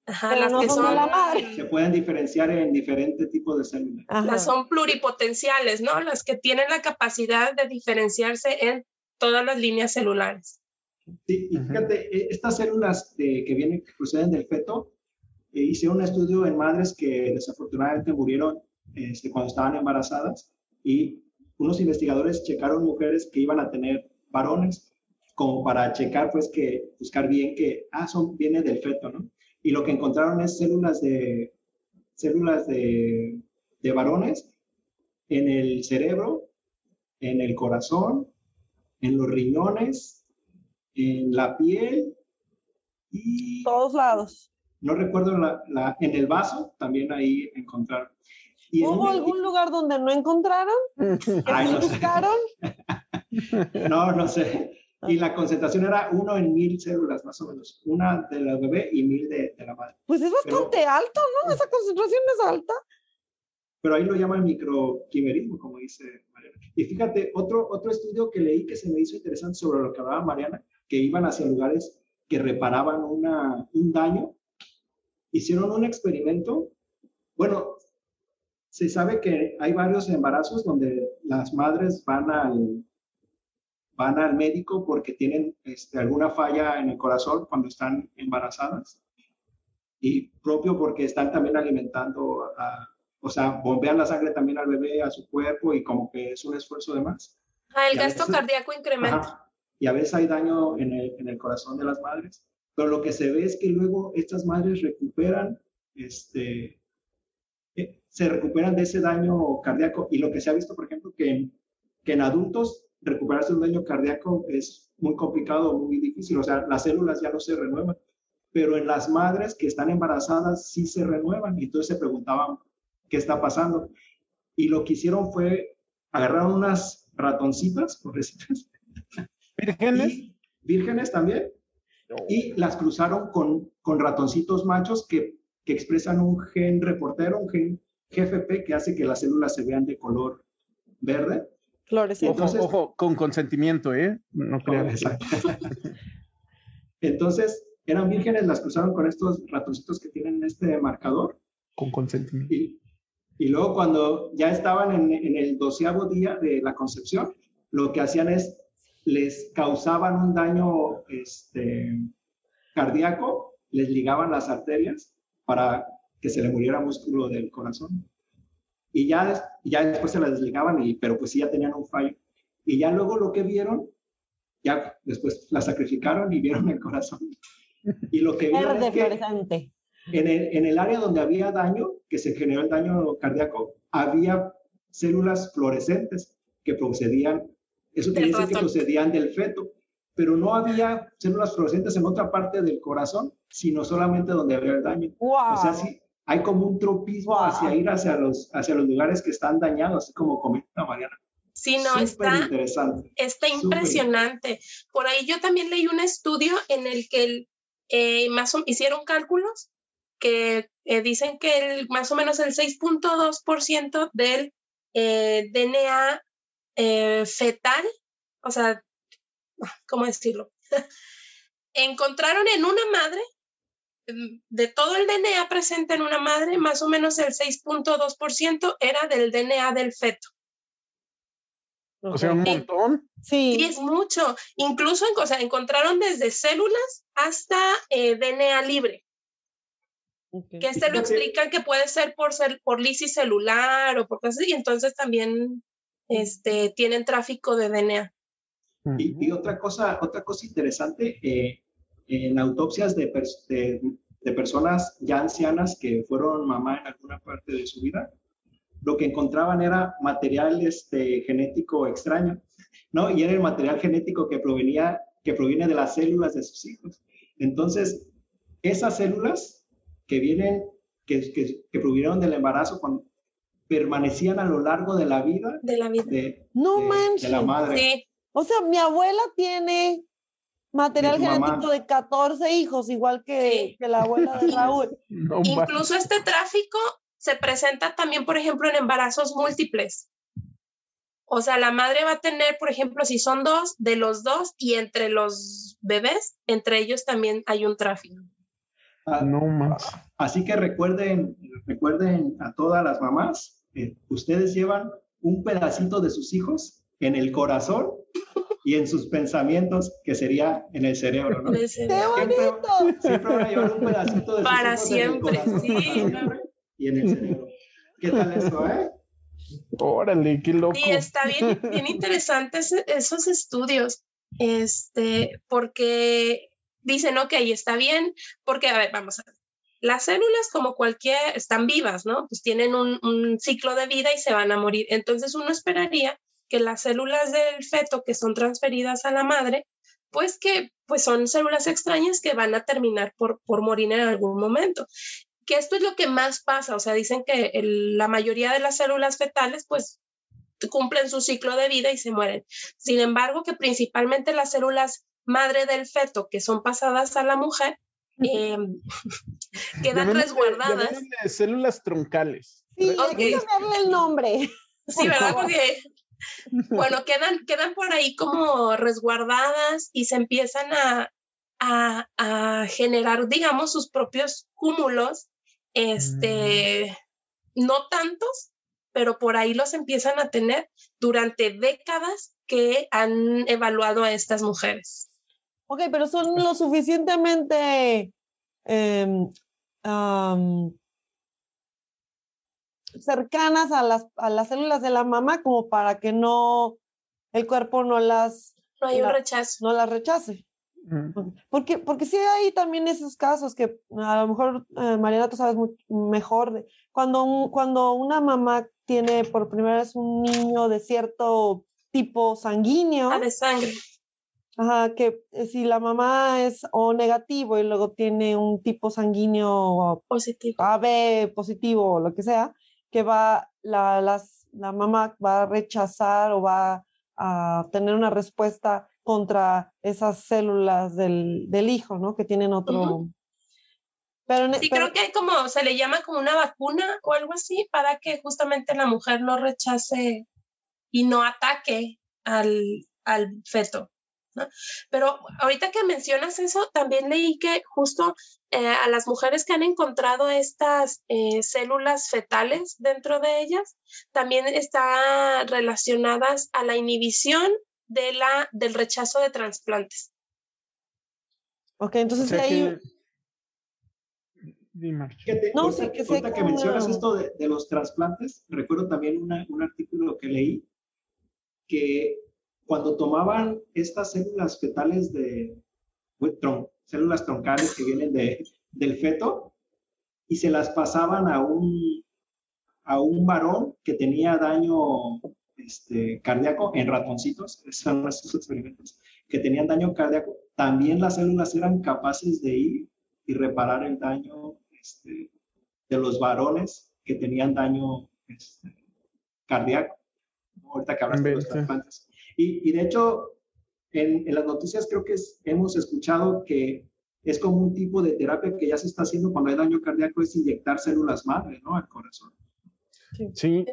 Ajá, las que son, la madre. Se pueden diferenciar en diferentes tipos de células. Las son pluripotenciales, ¿no? Las que tienen la capacidad de diferenciarse en todas las líneas celulares. Sí, y fíjate, e, estas células que vienen, que proceden del feto, eh, hicieron un estudio en madres que desafortunadamente murieron este, cuando estaban embarazadas y unos investigadores checaron mujeres que iban a tener varones como para checar, pues, que buscar bien que, ah, son, viene del feto, ¿no? Y lo que encontraron es células de, células de, de varones en el cerebro, en el corazón, en los riñones, en la piel y... Todos lados. No recuerdo, la, la, en el vaso también ahí encontraron. ¿Hubo algún lugar donde no encontraron? ¿Que buscaron? [laughs] no, no sé. Y la concentración era uno en mil células, más o menos. Una de la bebé y mil de, la madre. Pues es bastante alto, ¿no? Esa concentración es alta. Pero ahí lo llaman microquimerismo, como dice Mariana. Y fíjate, otro, otro estudio que leí que se me hizo interesante sobre lo que hablaba Mariana, que iban hacia lugares que reparaban una, un daño. Hicieron un experimento. Bueno, se sabe que hay varios embarazos donde las madres van al, van al médico porque tienen este, alguna falla en el corazón cuando están embarazadas y propio porque están también alimentando, o sea, bombean la sangre también al bebé, a su cuerpo y como que es un esfuerzo de más. Ah, el gasto cardíaco incrementa. y a veces hay daño en el, en el corazón de las madres, pero lo que se ve es que luego estas madres recuperan este, se recuperan de ese daño cardíaco. Y lo que se ha visto, por ejemplo, que en, que en adultos recuperarse un daño cardíaco es muy complicado, muy difícil. O sea, las células ya no se renuevan. Pero en las madres que están embarazadas sí se renuevan. Y entonces se preguntaban qué está pasando. Y lo que hicieron fue agarrar unas ratoncitas, pobrecitas. ¿Vírgenes? vírgenes también. Y las cruzaron con, con ratoncitos machos que, que expresan un gen reportero, un gen GFP que hace que las células se vean de color verde. Entonces, ojo, con consentimiento, ¿eh? No creo. Exacto. [laughs] [laughs] Entonces, eran vírgenes, las cruzaron con estos ratoncitos que tienen este marcador. Con consentimiento. Y, y luego cuando ya estaban en, en, el doceavo día de la concepción, lo que hacían es, les causaban un daño este, cardíaco, les ligaban las arterias para que se le muriera músculo del corazón. Y ya, ya después se la desligaban, y, pero pues sí ya tenían un fallo. Y ya luego lo que vieron, ya después la sacrificaron y vieron el corazón. Y lo que vieron es que en el, en el área donde había daño, que se generó el daño cardíaco, había células fluorescentes que procedían, eso quiere decir que procedían del feto, pero no había células fluorescentes en otra parte del corazón, sino solamente donde había el daño. Wow. O sea, sí, hay como un tropismo hacia ir hacia los, hacia los lugares que están dañados, así como comenta Mariana. Sí, no, está, interesante. está impresionante. Por ahí yo también leí un estudio en el que eh, más hicieron cálculos que eh, dicen que el, más o menos el 6.2% del eh, DNA fetal, o sea, ¿cómo decirlo? [laughs] encontraron en una madre, mm, de todo el DNA presente en una madre, más o menos el 6.2% era del DNA del feto. O sea, un montón. Sí. Y es mucho. Incluso o sea, encontraron desde células hasta eh, DNA libre. Que se lo explican que puede ser por, ser por lisis celular o por cosas así. Y entonces también este, tienen tráfico de DNA. Y, otra, cosa, otra cosa interesante, eh, en autopsias de, personas ya ancianas que fueron mamá en alguna parte de su vida, lo que encontraban era material este, genético extraño, ¿no? Y era el material genético que provenía, que proviene de las células de sus hijos. Entonces, esas células que vienen, que, que, que provinieron del embarazo, cuando, permanecían a lo largo de la vida de la vida no manches. de la madre. O sea, mi abuela tiene material genético de 14 hijos, igual que, que la abuela de [laughs] Raúl. Incluso este tráfico se presenta también, por ejemplo, en embarazos múltiples. O sea, la madre va a tener, por ejemplo, si son dos, de los dos y entre los bebés, entre ellos también hay un tráfico. Ah, no más. Así que recuerden, recuerden a todas las mamás, eh, ustedes llevan un pedacito de sus hijos en el corazón y en sus pensamientos, que sería en el cerebro, ¿no? ¡Qué bonito! Siempre, van a llevar un pedacito de sus Para siempre, sí. Y en el cerebro. ¿Qué tal eso, eh? Órale, qué loco. Sí, está bien, bien interesantes esos estudios, este, porque dicen, ok, está bien, porque, a ver, vamos a ver. Las células, como cualquier, están vivas, ¿no? Pues tienen un, ciclo de vida y se van a morir. Entonces uno esperaría que las células del feto que son transferidas a la madre, pues que pues son células extrañas que van a terminar por, por morir en algún momento. Que esto es lo que más pasa, o sea, dicen que la mayoría de las células fetales pues cumplen su ciclo de vida y se mueren. Sin embargo, que principalmente las células madre del feto que son pasadas a la mujer em, [laughs] quedan resguardadas. células troncales. Sí, hay que cambiarle el nombre. Sí, ¿verdad? Porque [laughs] bueno, quedan, quedan por ahí como resguardadas y se empiezan a, a, generar, digamos, sus propios cúmulos, este, mm. no tantos, pero por ahí los empiezan a tener durante décadas que han evaluado a estas mujeres. Ok, pero son lo suficientemente em, cercanas a las, a las células de la mamá como para que no, el cuerpo no las... No hay un rechazo. No las rechace. Porque, porque sí hay también esos casos que a lo mejor, eh, Mariana, tú sabes mejor, de, cuando, cuando una mamá tiene por primera vez un niño de cierto tipo sanguíneo. Ah, de sangre. Ajá, que eh, si la mamá es O negativo y luego tiene un tipo sanguíneo positivo, AB positivo o lo que sea, que va, la, las, la mamá va a rechazar o va a tener una respuesta contra esas células del, del hijo, ¿no? Que tienen otro... pero, sí, creo que hay como, se le llama como una vacuna o algo así para que justamente la mujer no rechace y no ataque al, al feto. Pero ahorita que mencionas eso, también leí que justo eh, a las mujeres que han encontrado estas eh, células fetales dentro de ellas, también están relacionadas a la inhibición de la, del rechazo de trasplantes. Ok, entonces hay... no, sí, que, que mencionas esto de, de, los trasplantes, recuerdo también una, un artículo que leí que cuando tomaban estas células fetales de células troncales que vienen de, del feto y se las pasaban a un, a un varón que tenía daño este, cardíaco en ratoncitos, [laughs] esos son esos experimentos, que tenían daño cardíaco, también las células eran capaces de ir y reparar el daño este, de los varones que tenían daño este, cardíaco. Ahorita que hablas de los trasplantes. Y, de hecho, en, las noticias creo que hemos escuchado que es como un tipo de terapia que ya se está haciendo cuando hay daño cardíaco, es inyectar células madre, ¿no? Al corazón. Sí.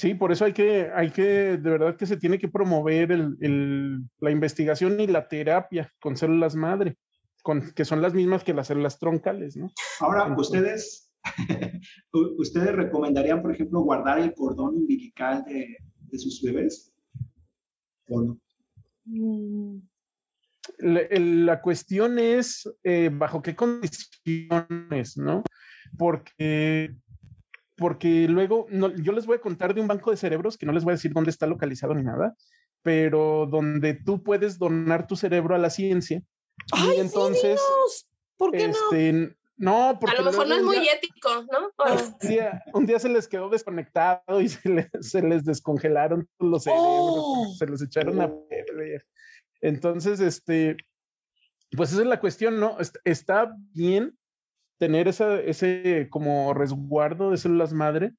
Sí, por eso hay que, hay que, de verdad que se tiene que promover el, la investigación y la terapia con células madre, con, que son las mismas que las células troncales, ¿no? Ahora, ustedes, [laughs] ustedes recomendarían, por ejemplo, guardar el cordón umbilical de, de sus bebés, ¿o no? Mm. La, cuestión es eh, bajo qué condiciones, ¿no? Porque porque luego yo les voy a contar de un banco de cerebros que no les voy a decir dónde está localizado ni nada, pero donde tú puedes donar tu cerebro a la ciencia. ¡Ay, y entonces, ¿por qué este, no? No, porque a lo mejor no es muy ético, ¿no? [laughs] Un día, se les quedó desconectado y se les, descongelaron los cerebros, ¡Oh! se los echaron a perder. Entonces, este, pues esa es la cuestión, ¿no? Está bien tener ese como resguardo de células madre,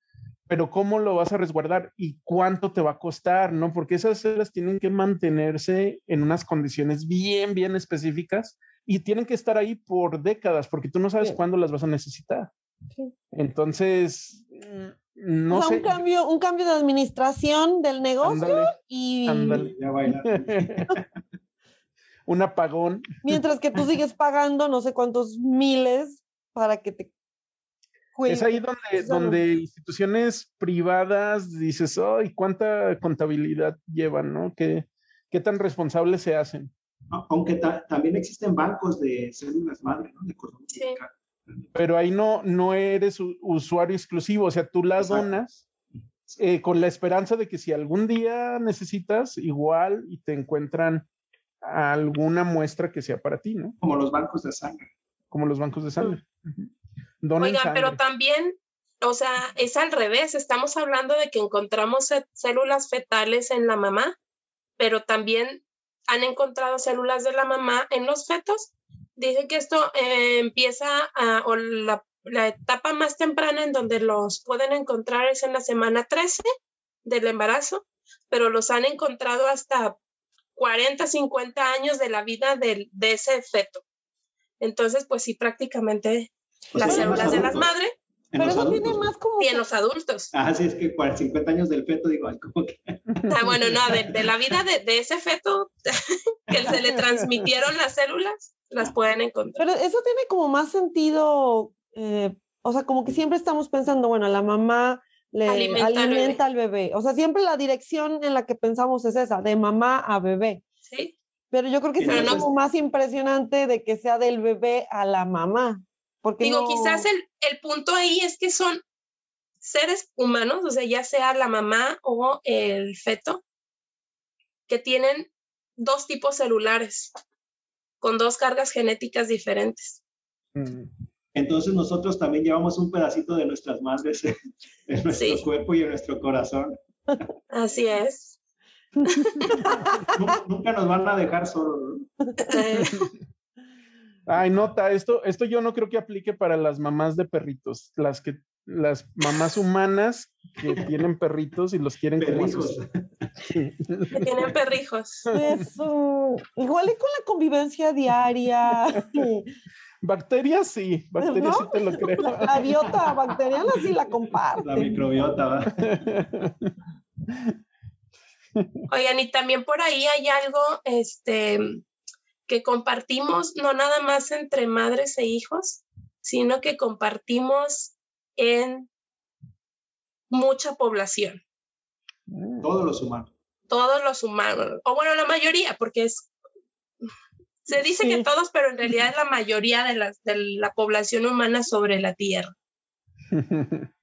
pero ¿cómo lo vas a resguardar y cuánto te va a costar? ¿no? Porque esas células tienen que mantenerse en unas condiciones bien, bien específicas y tienen que estar ahí por décadas, porque tú no sabes cuándo las vas a necesitar. Entonces, no sé. Un cambio, un cambio de administración del negocio y... [laughs] un apagón. Mientras que tú sigues pagando no sé cuántos miles para que te Es ahí donde, donde instituciones privadas dices, ay, cuánta contabilidad llevan, ¿no? ¿Qué, qué tan responsables se hacen? Aunque también existen bancos de células madre, ¿no? De sí. Pero ahí no, no eres usuario exclusivo, o sea, tú las donas eh, con la esperanza de que si algún día necesitas, igual y te encuentran alguna muestra que sea para ti, ¿no? Como los bancos de sangre. Como los bancos de sangre. Oigan, pero también, o sea, es al revés. Estamos hablando de que encontramos células fetales en la mamá, pero también han encontrado células de la mamá en los fetos. Dicen que esto eh, empieza a, o la, la etapa más temprana en donde los pueden encontrar es en la semana 13 del embarazo, pero los han encontrado hasta 40, 50 años de la vida de, de ese feto. Entonces, pues sí, prácticamente las células de las madres. Pero eso tiene más como... Y en los adultos. Ah, sí, es que 50 años del feto, digo, como que... Ah, bueno, no, de, la vida de, de, ese feto [laughs] que se le [laughs] transmitieron las células, las pueden encontrar. Pero eso tiene como más sentido, eh, o sea, como que siempre estamos pensando, bueno, la mamá le alimenta, al, bebé. O sea, siempre la dirección en la que pensamos es esa, de mamá a bebé. Sí. Pero yo creo que es como más impresionante de que sea del bebé a la mamá. Porque Digo, quizás el, el punto ahí es que son seres humanos, o sea, ya sea la mamá o el feto, que tienen dos tipos celulares con dos cargas genéticas diferentes. Mm. Entonces nosotros también llevamos un pedacito de nuestras madres [laughs] en nuestro cuerpo y en nuestro corazón. Así es. Nunca nos van a dejar solos. [laughs] Ay, nota, esto, esto yo no creo que aplique para las mamás de perritos, las que las mamás humanas que [laughs] tienen perritos y los quieren perrijos. Que tienen perrijos. Eso. Igual y con la convivencia diaria. Bacterias sí, bacterias sí te lo creo. [laughs] La, biota bacteriana sí la comparte. La microbiota, ¿va? [laughs] Oigan, y también por ahí hay algo este, que compartimos, no nada más entre madres e hijos, sino que compartimos en mucha población. Todos los humanos. Todos los humanos, o bueno, la mayoría, porque es, se dice que todos, pero en realidad es la mayoría de la, de la población humana sobre la Tierra. [laughs]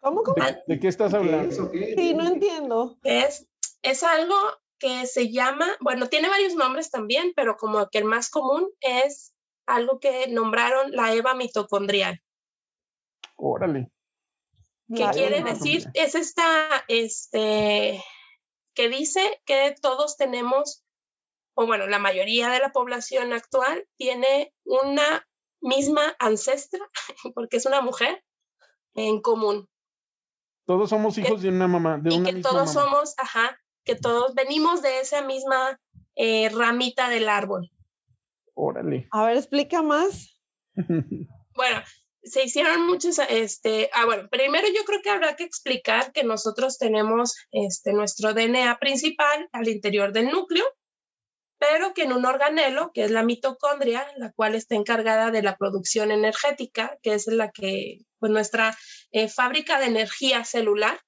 ¿Cómo, cómo? ¿De, qué estás hablando? Sí, no entiendo. Es es algo que se llama, bueno, tiene varios nombres también, pero como que el más común es algo que nombraron la EVA mitocondrial. Órale. ¿Qué quiere decir? Es esta, este, que dice que todos tenemos, o bueno, la mayoría de la población actual tiene una misma ancestra, [laughs] porque es una mujer, en común. Todos somos hijos de una mamá, de y que todos somos, ajá, que todos venimos de esa misma eh, ramita del árbol. Órale. A ver, explica más. [laughs] bueno, se hicieron muchos, este, ah, bueno, primero yo creo que habrá que explicar que nosotros tenemos este, nuestro DNA principal al interior del núcleo, pero que en un organelo, que es la mitocondria, la cual está encargada de la producción energética, que es la que, pues nuestra eh, fábrica de energía celular,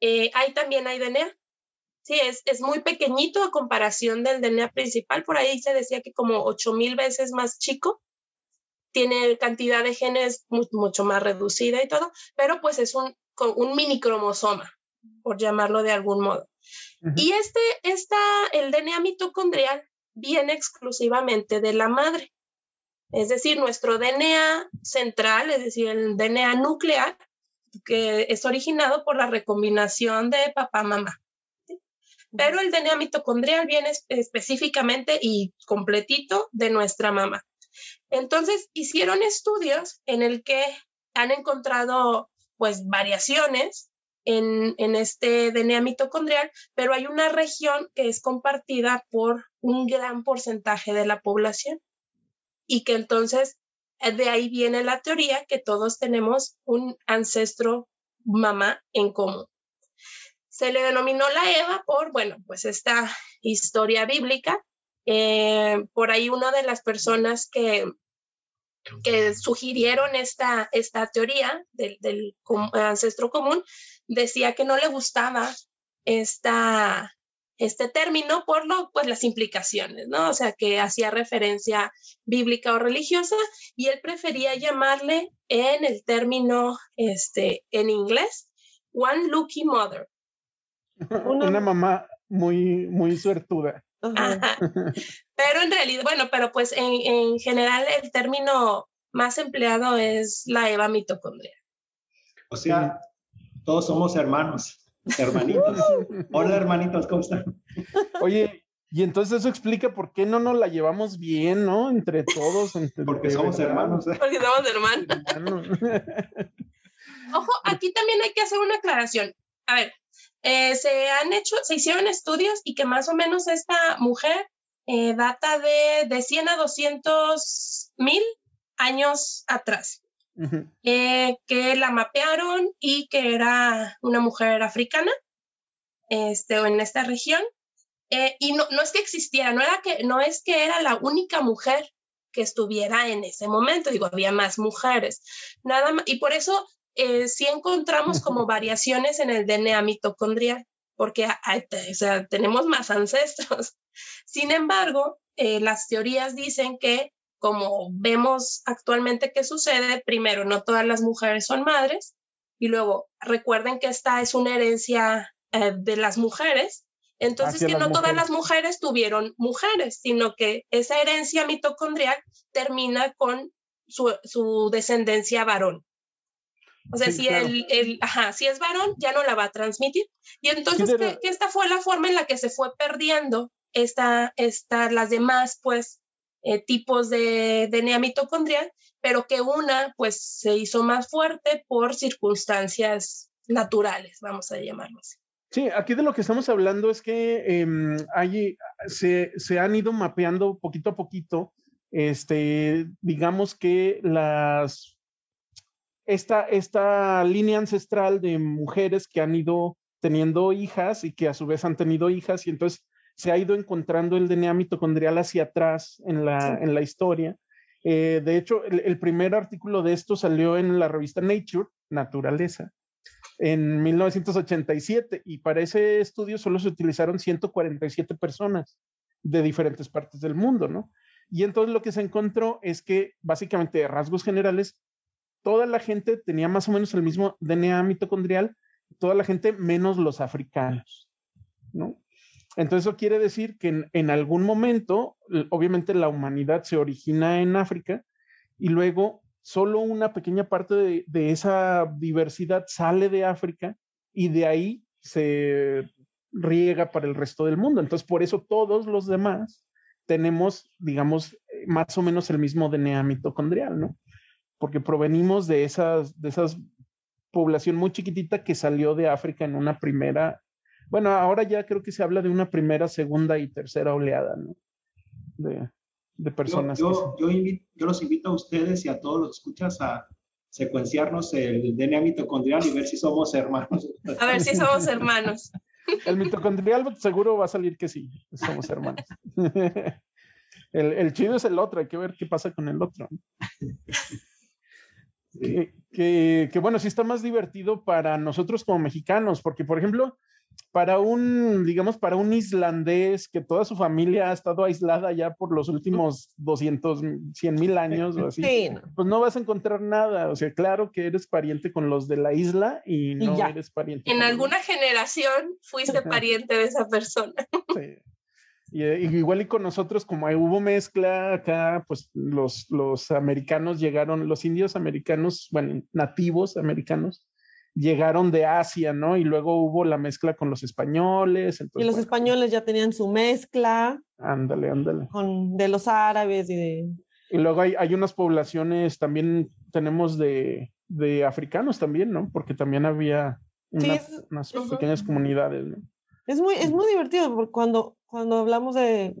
eh, ahí también hay DNA. Sí, es, es muy pequeñito a comparación del DNA principal, por ahí se decía que como 8000 veces más chico, tiene cantidad de genes mucho más reducida y todo, pero pues es un, un mini cromosoma, por llamarlo de algún modo. Y este, esta, el DNA mitocondrial viene exclusivamente de la madre. Es decir, nuestro DNA central, es decir, el DNA nuclear, que es originado por la recombinación de papá-mamá. Pero el DNA mitocondrial viene específicamente y completito de nuestra mamá. Entonces, hicieron estudios en el que han encontrado pues variaciones en, en, este DNA mitocondrial, pero hay una región que es compartida por un gran porcentaje de la población y que entonces eh, de ahí viene la teoría que todos tenemos un ancestro mamá en común. Se le denominó la Eva por, bueno, pues esta historia bíblica. Eh, por ahí una de las personas que, que sugirieron esta, esta teoría del, ancestro común decía que no le gustaba esta, este término por lo, pues, las implicaciones, ¿no? O sea, que hacía referencia bíblica o religiosa y él prefería llamarle en el término, este, en inglés, one lucky mother. Una, mamá muy, muy suertuda. Pero en realidad, bueno, pero pues en, en general el término más empleado es la Eva mitocondrial. O sea, todos somos hermanos, hermanitos. [laughs] Hola, hermanitos, ¿cómo están? Oye, y entonces eso explica por qué no nos la llevamos bien, ¿no? Entre todos. Porque somos hermanos. ¿eh? Porque somos hermanos. Ojo, aquí también hay que hacer una aclaración. A ver, eh, se han hecho, se hicieron estudios y que más o menos esta mujer eh, data de, de 100 a 200 mil años atrás. Eh, que la mapearon y que era una mujer africana este, o en esta región. Y no, no es que existiera, no, era que, no es que era la única mujer que estuviera en ese momento, digo, había más mujeres, nada más, y por eso eh, sí encontramos como variaciones en el DNA mitocondrial, porque o sea, tenemos más [laughs] ancestros. Sin embargo, las teorías dicen que como vemos actualmente que sucede, primero, no todas las mujeres son madres y luego recuerden que esta es una herencia eh, de las mujeres, entonces que no todas las mujeres tuvieron mujeres, sino que esa herencia mitocondrial termina con su, descendencia varón. O sea, si, el, el, ajá, si es varón, ya no la va a transmitir. Y entonces que, esta fue la forma en la que se fue perdiendo esta, esta, las demás, pues, eh, tipos de DNA mitocondrial, pero que una pues se hizo más fuerte por circunstancias naturales, vamos a llamarlo así. Sí, aquí de lo que estamos hablando es que em, se, se, han ido mapeando poquito a poquito, este, digamos que las, esta, esta línea ancestral de mujeres que han ido teniendo hijas y que a su vez han tenido hijas y entonces se ha ido encontrando el DNA mitocondrial hacia atrás en la, en la historia. Eh, de hecho, el, primer artículo de esto salió en la revista Nature, Naturaleza, en 1987, y para ese estudio solo se utilizaron 147 personas de diferentes partes del mundo, ¿no? Y entonces lo que se encontró es que básicamente rasgos generales, toda la gente tenía más o menos el mismo DNA mitocondrial, toda la gente menos los africanos, ¿no? Entonces eso quiere decir que en, algún momento, obviamente la humanidad se origina en África y luego solo una pequeña parte de, esa diversidad sale de África y de ahí se riega para el resto del mundo. Entonces por eso todos los demás tenemos, digamos, más o menos el mismo DNA mitocondrial, ¿no? Porque provenimos de esas, de esas población muy chiquitita que salió de África en una primera bueno, ahora ya creo que se habla de una primera, segunda y tercera oleada, ¿no? De, personas. Yo, yo, yo, los invito a ustedes y a todos los escuchas a, secuenciarnos el DNA mitocondrial y ver si somos hermanos. A ver si somos hermanos. [laughs] El mitocondrial seguro va a salir que sí, somos hermanos. [laughs] El, el chido es el otro, hay que ver qué pasa con el otro. Que, que, que, bueno, sí está más divertido para nosotros como mexicanos, porque por ejemplo, para un, digamos, para un islandés que toda su familia ha estado aislada ya por los últimos 200, 100 mil años o así, pues no vas a encontrar nada. O sea, claro que eres pariente con los de la isla y no y eres pariente. En alguna generación fuiste pariente de esa persona. Sí. Y, y, igual y con nosotros, como hubo mezcla acá, pues los, los americanos llegaron, los indios americanos, bueno, nativos americanos, llegaron de Asia, ¿no? Y luego hubo la mezcla con los españoles. Entonces, y los bueno, españoles ya tenían su mezcla. Ándale, ándale. Con, de los árabes y de... Y luego hay, hay unas poblaciones, también tenemos de, de, africanos también, ¿no? Porque también había una, sí, es, unas pequeñas comunidades, ¿no? Es muy, es muy divertido porque cuando, cuando hablamos de,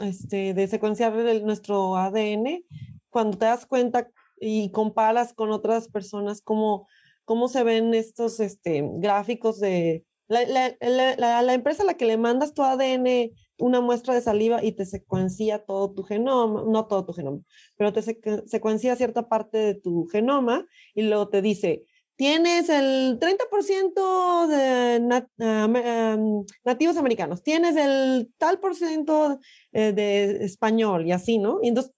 este, de secuenciar el, nuestro ADN, cuando te das cuenta y comparas con otras personas cómo, cómo se ven estos este, gráficos de... La, la, la, la, empresa a la que le mandas tu ADN una muestra de saliva y te secuencia todo tu genoma, no todo tu genoma, pero te secuencia cierta parte de tu genoma y luego te dice, tienes el 30% de nat uh, nativos americanos, tienes el tal por ciento eh, de español y así, ¿no? Y entonces,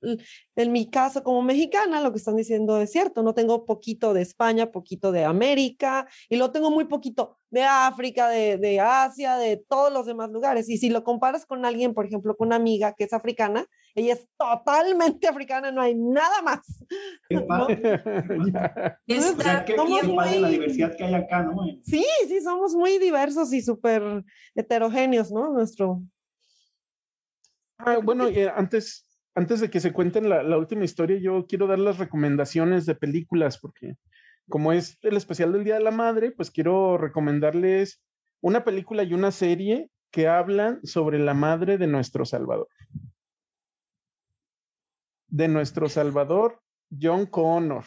en mi caso como mexicana, lo que están diciendo es cierto, no tengo poquito de España, poquito de América, y lo tengo muy poquito de África, de, de Asia, de todos los demás lugares. Y si lo comparas con alguien, por ejemplo, con una amiga que es africana, ella es totalmente africana, no hay nada más. Qué padre. [laughs] Entonces, o sea, qué somos bien muy... la diversidad que hay acá, ¿no? Sí, sí, somos muy diversos y súper heterogéneos, ¿no? Nuestro... Ah, bueno, eh, antes, antes de que se cuenten la, la, última historia, yo quiero dar las recomendaciones de películas, porque como es el especial del Día de la Madre, pues quiero recomendarles una película y una serie que hablan sobre la madre de nuestro Salvador de nuestro Salvador, John Connor,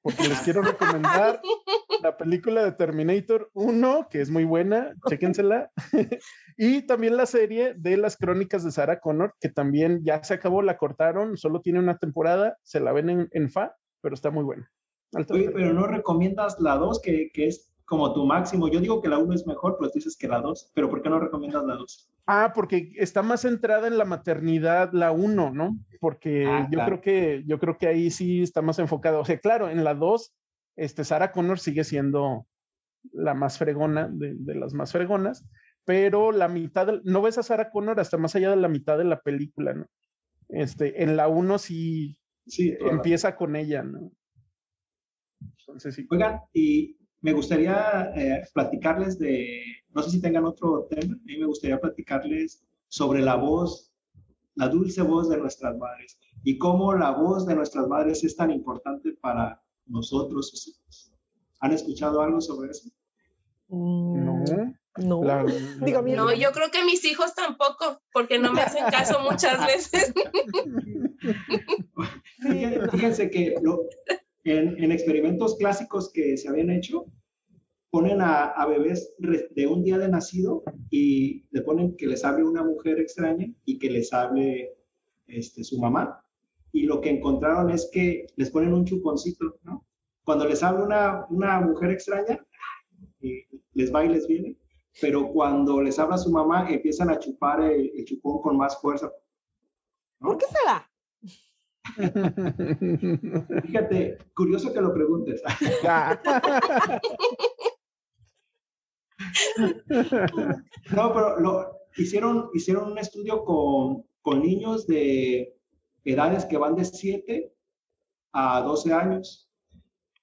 porque les quiero recomendar [laughs] la película de Terminator 1, que es muy buena, chéquensela, [laughs] y también la serie de las crónicas de Sarah Connor, que también ya se acabó, la cortaron, solo tiene una temporada, se la ven en, en FA, pero está muy buena. Oye, pero no recomiendas la 2, que, que es como tu máximo. Yo digo que la 1 es mejor, pero tú dices que la 2, pero ¿por qué no recomiendas la 2? Ah, porque está más centrada en la maternidad la 1, ¿no? Porque ah, yo claro. creo que yo creo que ahí sí está más enfocado. O sea, claro, en la 2 este Sarah Connor sigue siendo la más fregona de, de, las más fregonas, pero la mitad de, no ves a Sarah Connor hasta más allá de la mitad de la película, ¿no? Este, en la 1 sí, sí empieza con ella, ¿no? Entonces sí. Oigan, y me gustaría eh, platicarles de, no sé si tengan otro tema, a mí me gustaría platicarles sobre la voz, la dulce voz de nuestras madres y cómo la voz de nuestras madres es tan importante para nosotros, sus hijos. ¿Han escuchado algo sobre eso? No. No. La, [laughs] Digo, no, yo creo que mis hijos tampoco, porque no me hacen caso muchas veces. Fíjense, [laughs] fíjense que lo, en, en, experimentos clásicos que se habían hecho, ponen a, a, bebés de un día de nacido y le ponen que les hable una mujer extraña y que les hable este, su mamá. Y lo que encontraron es que les ponen un chuponcito, ¿no? Cuando les habla una, una mujer extraña, les va y les viene, pero cuando les habla su mamá, empiezan a chupar el, el chupón con más fuerza. ¿no? ¿Por qué será? Fíjate, curioso que lo preguntes. no, pero lo, hicieron, hicieron un estudio con, con niños de edades que van de 7 a 12 años.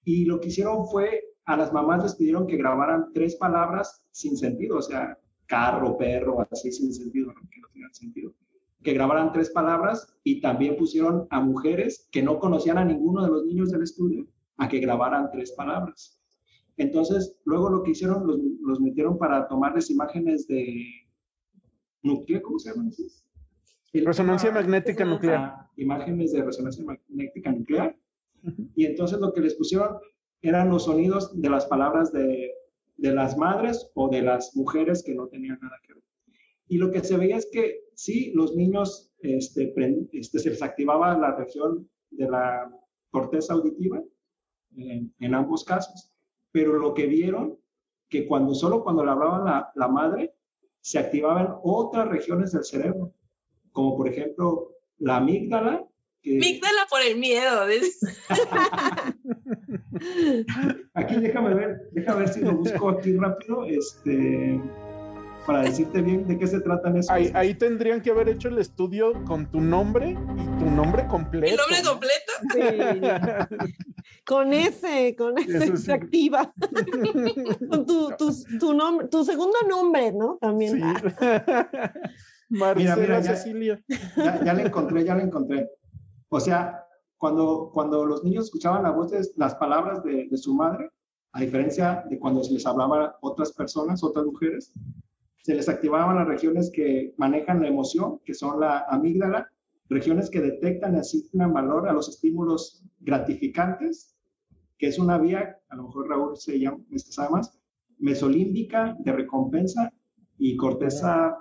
Y lo que hicieron fue, a las mamás les pidieron que grabaran tres palabras sin sentido, o sea, carro, perro, así sin sentido, que no tenían sentido que grabaran tres palabras y también pusieron a mujeres que no conocían a ninguno de los niños del estudio a que grabaran tres palabras. Entonces, luego lo que hicieron, los, los metieron para tomarles imágenes de nucleo, ¿cómo se llama? Resonancia ah, magnética nuclear. Imágenes de resonancia magnética nuclear. Y entonces lo que les pusieron eran los sonidos de las palabras de, de las madres o de las mujeres que no tenían nada que ver. Y lo que se veía es que sí, los niños este, este, se les activaba la región de la corteza auditiva en, en, ambos casos, pero lo que vieron que cuando solo cuando le hablaba la, la madre se activaban otras regiones del cerebro, como por ejemplo la amígdala. Que... Amígdala por el miedo. [laughs] aquí déjame ver, déjame ver si lo busco aquí rápido. Este, para decirte bien de qué se tratan esos. Ahí, ahí, tendrían que haber hecho el estudio con tu nombre y tu nombre completo. ¿El nombre completo? Sí. [laughs] con ese, con ese se activa. [laughs] con tu, tu, tu, nombre, tu segundo nombre, ¿no? También. Sí. [laughs] Marcela mira, mira, Cecilia. Ya, ya, le encontré, ya le encontré. O sea, cuando, cuando los niños escuchaban las voces, las palabras de, de su madre, a diferencia de cuando se les hablaba otras personas, otras mujeres, se les activaban las regiones que manejan la emoción, que son la amígdala, regiones que detectan y asignan valor a los estímulos gratificantes, que es una vía, a lo mejor Raúl se llama, más, mesolímbica de recompensa y corteza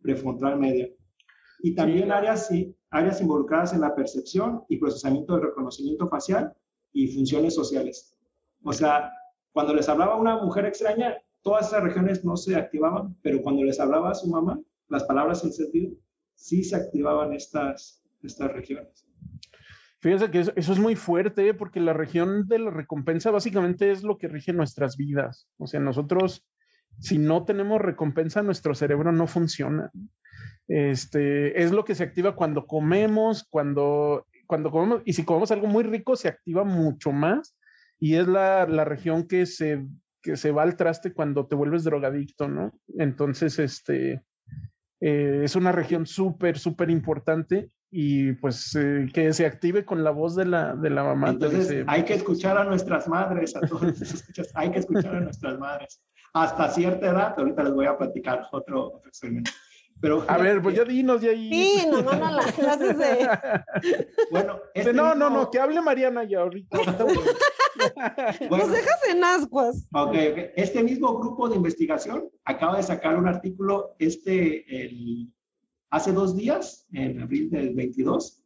prefrontal media. Y también áreas, áreas involucradas en la percepción y procesamiento de reconocimiento facial y funciones sociales. O sea, cuando les hablaba una mujer extraña, todas esas regiones no se activaban, pero cuando les hablaba a su mamá, las palabras en sentido, sí se activaban estas, estas regiones. Fíjense que eso, es muy fuerte, ¿eh? porque la región de la recompensa básicamente es lo que rige nuestras vidas. O sea, nosotros, si no tenemos recompensa, nuestro cerebro no funciona. Este, es lo que se activa cuando comemos, cuando, cuando comemos, y si comemos algo muy rico, se activa mucho más. Y es la, la región que se que se va al traste cuando te vuelves drogadicto, ¿no? Entonces, este, eh, es una región súper, súper importante y pues eh, que se active con la voz de la, de la mamá. Entonces, hay que escuchar a nuestras madres, a todos hay que escuchar a nuestras madres. Hasta cierta edad, ahorita les voy a platicar otro, otro experimento. Pero, a ver, pues ya dinos de ahí. Sí, no, no, no, las clases de. [laughs] Bueno, este no, no, no, que hable Mariana ya ahorita. [laughs] Nos dejas en ascuas. Ok, Este mismo grupo de investigación acaba de sacar un artículo este, el, hace dos días, en abril del 22.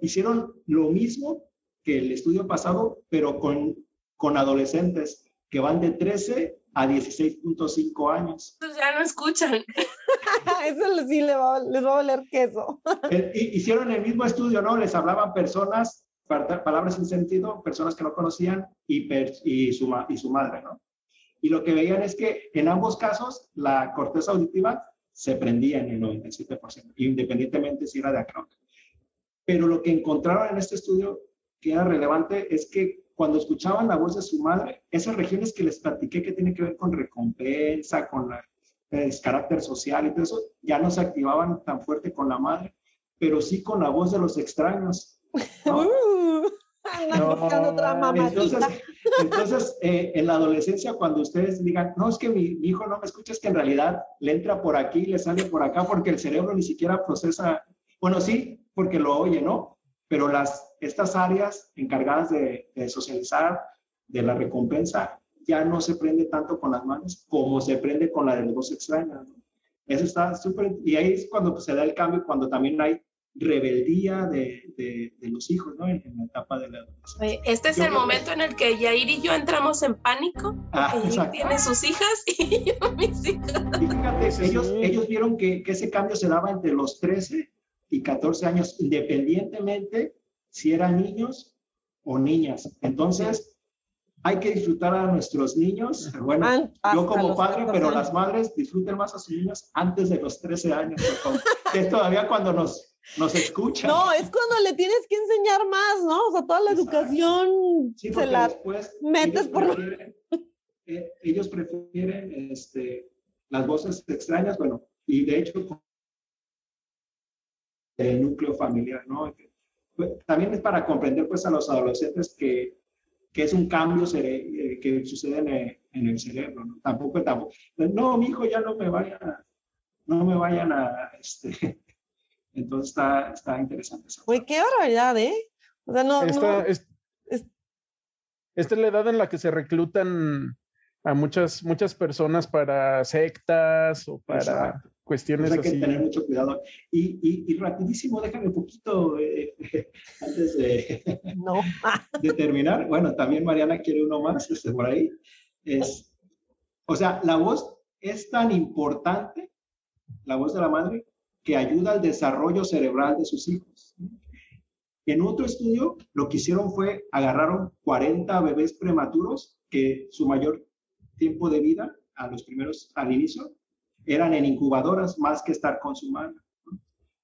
hicieron lo mismo que el estudio pasado, pero con, con adolescentes que van de 13 a 16.5 años. Pues ya no escuchan. [laughs] Eso sí les va, les va a valer queso. [laughs] Eh, hicieron el mismo estudio, ¿no? Les hablaban personas, palabras sin sentido, personas que no conocían y, y, su, y su madre, ¿no? Y lo que veían es que en ambos casos la corteza auditiva se prendía en el 97%, independientemente si era de acrónimo. Pero lo que encontraron en este estudio que era relevante es que cuando escuchaban la voz de su madre, esas regiones que les platiqué que tienen que ver con recompensa, con el carácter social y todo eso, ya no se activaban tan fuerte con la madre, pero sí con la voz de los extraños. [laughs] Uh, buscando otra entonces, entonces eh, en la adolescencia, cuando ustedes digan, no, es que mi, mi, hijo no me escucha, es que en realidad le entra por aquí, le sale por acá, porque el cerebro ni siquiera procesa, bueno, sí, porque lo oye, ¿no? Pero las, estas áreas encargadas de, socializar, de la recompensa, ya no se prende tanto con las manos como se prende con la de voz extraña. Eso está súper, y ahí es cuando se da el cambio, cuando también hay rebeldía de, de, los hijos, ¿no? En, la etapa de la adolescencia. Este es el momento en el que Yair y yo entramos en pánico. Ah, tiene sus hijas [laughs] y yo mis hijas. Y fíjate, ellos, ellos vieron que, que, ese cambio se daba entre los 13 y 14 años, independientemente si eran niños o niñas. Entonces, hay que disfrutar a nuestros niños. Bueno, yo como padre, pero las madres disfruten más a sus niños antes de los 13 años. es todavía cuando nos, nos escuchan. No, es cuando le tienes que enseñar más, ¿no? O sea, toda la educación se la metes por... Eh, ellos prefieren este, las voces extrañas, bueno, y de hecho el núcleo familiar, ¿no? También es para comprender pues a los adolescentes que, que es un cambio eh, que sucede en el, cerebro, ¿no? Tampoco, tampoco, no, mi hijo ya no me vayan a, no me vayan a, este, [laughs] entonces está, está interesante. Uy, qué barbaridad, ¿eh? O sea, no, no esta es la edad en la que se reclutan a muchas, muchas personas para sectas o para cuestiones hay que así. tener mucho cuidado. Y, y, y rapidísimo, déjame un poquito eh, [laughs] antes de, no. [laughs] de terminar. Bueno, también Mariana quiere uno más este, por ahí. Es, o sea, la voz es tan importante, la voz de la madre, que ayuda al desarrollo cerebral de sus hijos. En otro estudio, lo que hicieron fue agarraron 40 bebés prematuros que su mayor tiempo de vida a los primeros, al inicio, eran en incubadoras más que estar con su madre.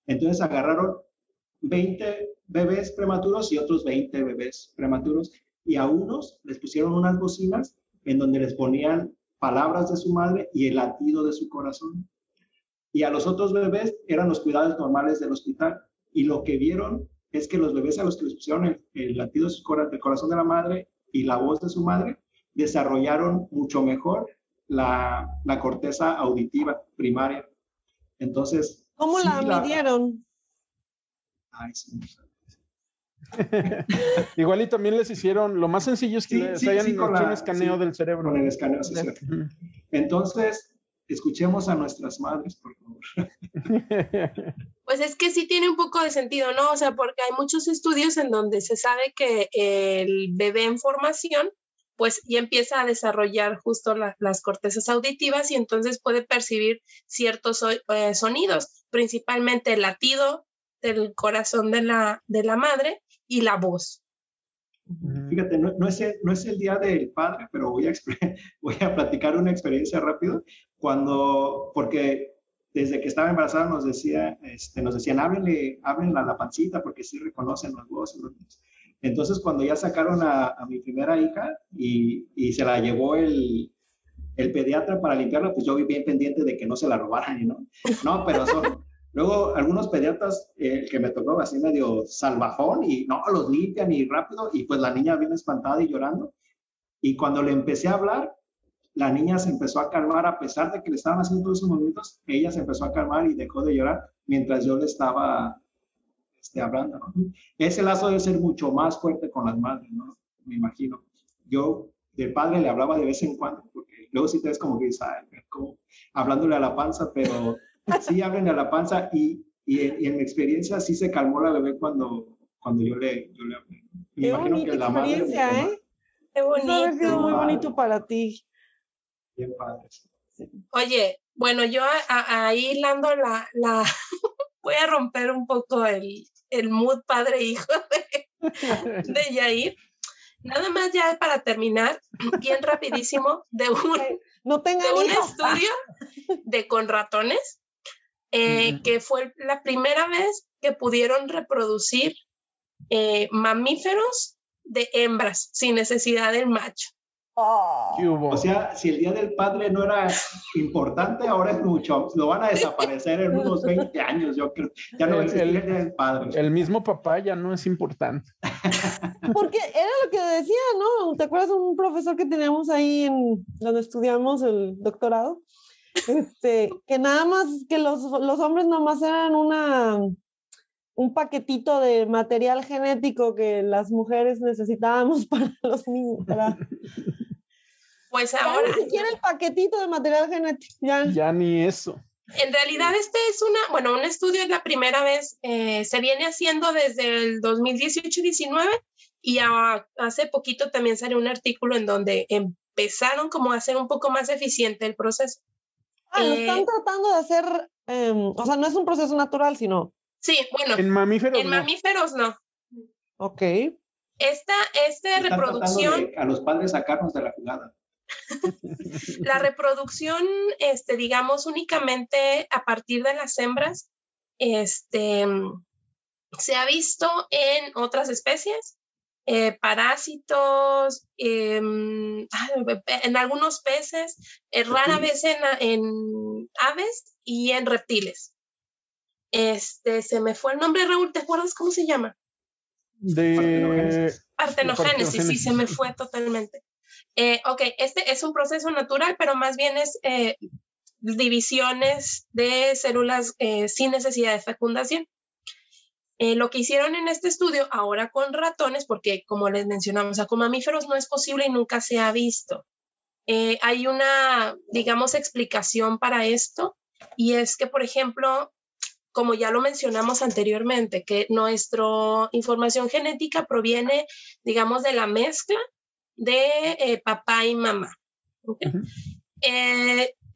Entonces agarraron 20 bebés prematuros y otros 20 bebés prematuros y a unos les pusieron unas bocinas en donde les ponían palabras de su madre y el latido de su corazón. Y a los otros bebés eran los cuidados normales del hospital. Y lo que vieron es que los bebés a los que les pusieron el, latido del corazón de la madre y la voz de su madre desarrollaron mucho mejor la, la corteza auditiva primaria. Entonces... ¿Cómo la midieron? Ay, sí. [laughs] Igual y también les hicieron, lo más sencillo es que Sí, les sí, hayan hecho la- un escaneo sí, del cerebro. Con el escaneo. Entonces, escuchemos a nuestras madres, por favor. [laughs] Pues es que sí tiene un poco de sentido, ¿no? O sea, porque hay muchos estudios en donde se sabe que el bebé en formación, pues ya empieza a desarrollar justo la- las cortezas auditivas y entonces puede percibir ciertos eh, sonidos, principalmente el latido del corazón de la, de la madre y la voz. Fíjate, no, no es el, no es el día del padre, pero voy a, [laughs] voy a platicar una experiencia rápido. Cuando, porque desde que estaba embarazada nos, decía, este, nos decían, háblenle, háblenle a la pancita porque sí reconocen las voces. los niños". Entonces, cuando ya sacaron a, mi primera hija y, se la llevó el, el pediatra para limpiarla, pues yo vi bien pendiente de que no se la robaran, ¿no? No, pero. [laughs] Luego, algunos pediatras eh, que me tocó así medio salvajón y no, los limpian y rápido y pues la niña viene espantada y llorando. Y cuando le empecé a hablar, la niña se empezó a calmar a pesar de que le estaban haciendo esos movimientos, ella se empezó a calmar y dejó de llorar mientras yo le estaba este, hablando. ¿no? Ese lazo debe ser mucho más fuerte con las madres, ¿no? Me imagino. Yo del padre le hablaba de vez en cuando, porque luego sí te ves como que dices, "Ay, como hablándole a la panza, pero sí háblenle a la panza y, y, en, y en mi experiencia sí se calmó la bebé cuando, cuando yo le, yo le hablé. Me Qué imagino bonita que la madre experiencia, más. ¿eh? Qué sido bonito. muy Padre. bonito para ti. Bien padre. Oye, bueno, yo a- a- ahí hilando la, la [laughs] voy a romper un poco el, el mood padre-hijo de, de [laughs] Yair. Nada más ya para terminar, bien rapidísimo, de un, No de un estudio de con ratones, eh, que fue la primera vez que pudieron reproducir eh, mamíferos de hembras sin necesidad del macho. Oh. ¿Qué hubo? O sea, si el Día del Padre no era importante, ahora es mucho. Lo van a desaparecer en unos 20 años, yo creo. Ya no El- el- el Día del Padre. el mismo papá ya no es importante. [laughs] Porque era lo que decía, ¿no? ¿Te acuerdas de un profesor que teníamos ahí en donde estudiamos el doctorado? Este, que nada más, que los, los hombres nomás eran una, un paquetito de material genético que las mujeres necesitábamos [laughs] para los niños. Para, Pues ya ahora, ni siquiera el paquetito de material genético, ya. Ya ni eso. En realidad este es una, bueno, un estudio es la primera vez, eh, se viene haciendo desde el 2018-19 y a- hace poquito también salió un artículo en donde empezaron como a hacer un poco más eficiente el proceso. Ah, lo Eh, están tratando de hacer, em, o sea, no es un proceso natural, sino, Sí, bueno, En mamíferos en no. mamíferos no. ok. Esta, esta reproducción, de a los padres sacarnos de la jugada. [laughs] la reproducción, este, digamos, únicamente a partir de las hembras, este, se ha visto en otras especies, eh, parásitos, em, en algunos peces, eh, rara vez en, en aves y en reptiles. Este, se me fue el nombre, Raúl, ¿te acuerdas cómo se llama? De Partenogénesis. Partenogénesis, sí, se me fue totalmente. Eh, ok, este es un proceso natural, pero más bien es eh, divisiones de células eh, sin necesidad de fecundación. Eh, lo que hicieron en este estudio ahora con ratones, porque como les mencionamos, o con mamíferos no es posible y nunca se ha visto. Eh, hay una, digamos, explicación para esto y es que, por ejemplo, como ya lo mencionamos anteriormente, que nuestra información genética proviene, digamos, de la mezcla de eh, papá y mamá.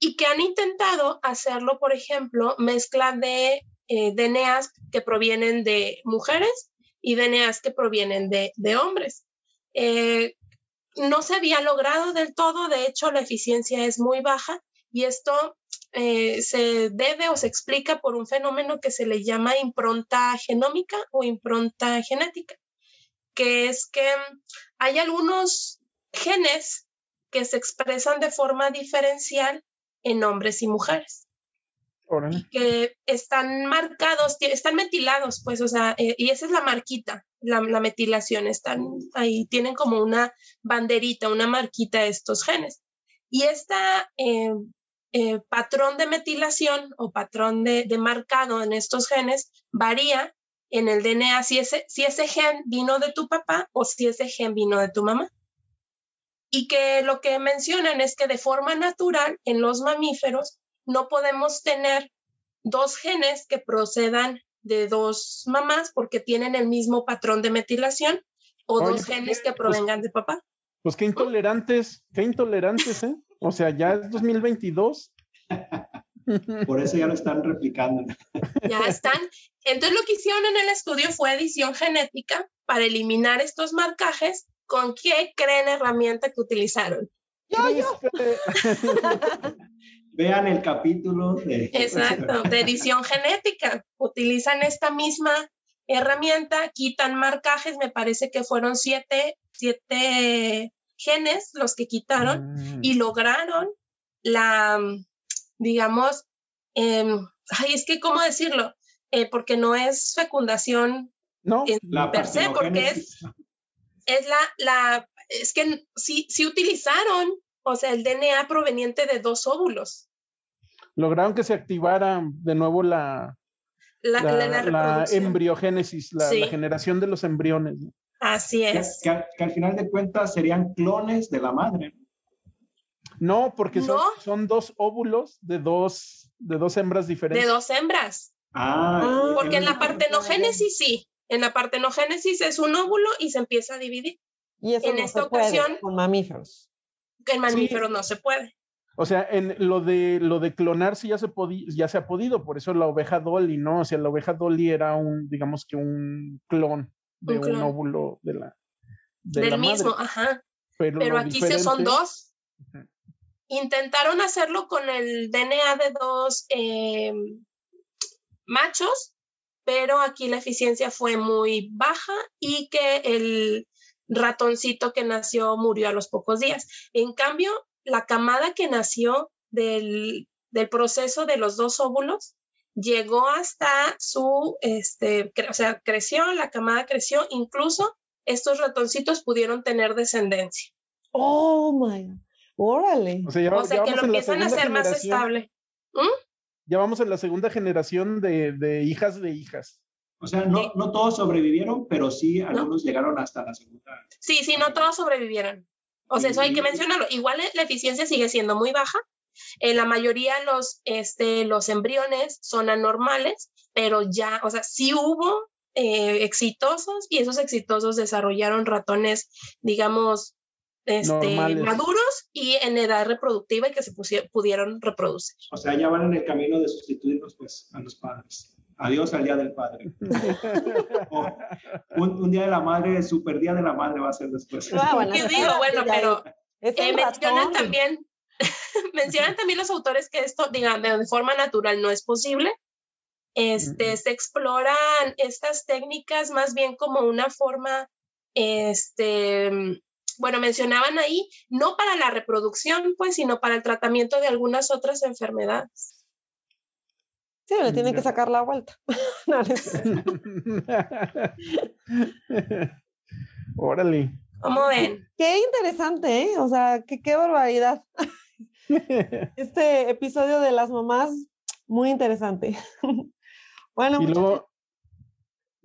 y que han intentado hacerlo, por ejemplo, mezcla de eh, DNAs que provienen de mujeres y DNAs que provienen de, hombres. Eh, no se había logrado del todo, de hecho la eficiencia es muy baja y esto eh, se debe o se explica por un fenómeno que se le llama impronta genómica o impronta genética, que es que hay algunos genes que se expresan de forma diferencial en hombres y mujeres que están marcados, están metilados, pues, o sea, eh, y esa es la marquita, la, metilación, están ahí, tienen como una banderita, una marquita estos genes. Y este patrón de metilación o patrón de, marcado en estos genes varía en el DNA si ese, si ese gen vino de tu papá o si ese gen vino de tu mamá. Y que lo que mencionan es que de forma natural en los mamíferos no podemos tener dos genes que procedan de dos mamás porque tienen el mismo patrón de metilación o dos genes que pues provengan de papá. Pues qué intolerantes, qué intolerantes, ¿eh? O sea, ya es 2022. Por eso ya lo están replicando. [laughs] Ya están. Entonces lo que hicieron en el estudio fue edición genética para eliminar estos marcajes. ¿Con qué creen herramienta que utilizaron? Yo, yo. Vean el capítulo de... Exacto, de edición genética. Utilizan esta misma herramienta, quitan marcajes, me parece que fueron siete, siete genes los que quitaron y mm. lograron la, digamos, em, ay, es que, ¿cómo decirlo? Eh, porque no es fecundación no, per se, porque es, es la, la, es que sí, sí utilizaron o sea, el DNA proveniente de dos óvulos. Lograron que se activara de nuevo la, la, embriogénesis, la, generación de los embriones. Así es. Que, al final de cuentas serían clones de la madre. No, porque son, dos óvulos de dos, de dos hembras diferentes. De dos hembras. Ah, porque en la partenogénesis sí. En la partenogénesis es un óvulo y se empieza a dividir. Y eso en esta ocasión, con mamíferos en mamíferos no se puede. O sea, en lo de lo de clonar sí ya se ya se ha podido, por eso la oveja Dolly, ¿no? O sea, la oveja Dolly era un, digamos que un clon de un, óvulo de la del mismo, ajá. Pero, aquí sí son dos. Intentaron hacerlo con el DNA de dos em, machos, pero aquí la eficiencia fue muy baja y que el ratoncito que nació murió a los pocos días. En cambio, la camada que nació del, proceso de los dos óvulos llegó hasta su, este, o sea, creció, la camada creció, incluso estos ratoncitos pudieron tener descendencia. Oh, my, órale. O sea, que lo empiezan a hacer más estable. ¿Mm? Ya vamos en la segunda generación de, de hijas de hijas. O sea, no, no todos sobrevivieron, pero sí algunos llegaron hasta la segunda. Sí, sí, no todos sobrevivieron. O sea, eso hay que mencionarlo. Igual la eficiencia sigue siendo muy baja. En la mayoría los, este, los embriones son anormales, pero ya, o sea, sí hubo eh, exitosos y esos exitosos desarrollaron ratones, digamos, este, maduros y en edad reproductiva y que se pudieron reproducir. O sea, ya van en el camino de sustituirnos pues a los padres. Adiós al Día del Padre. [laughs] un, Día de la Madre, super Día de la Madre va a ser después. Ah, bueno, digo, bueno, pero eh, mencionan también, [laughs] mencionan también los autores que esto, digan, de forma natural no es posible. Este, Se exploran estas técnicas más bien como una forma, este, bueno, mencionaban ahí, no para la reproducción, pues, sino para el tratamiento de algunas otras enfermedades. Sí, le tienen que sacar la vuelta. [laughs] [laughs] Órale. ¿Cómo ven? Qué interesante, ¿eh? O sea, qué, qué barbaridad. [laughs] Este episodio de las mamás, muy interesante. Bueno, y luego,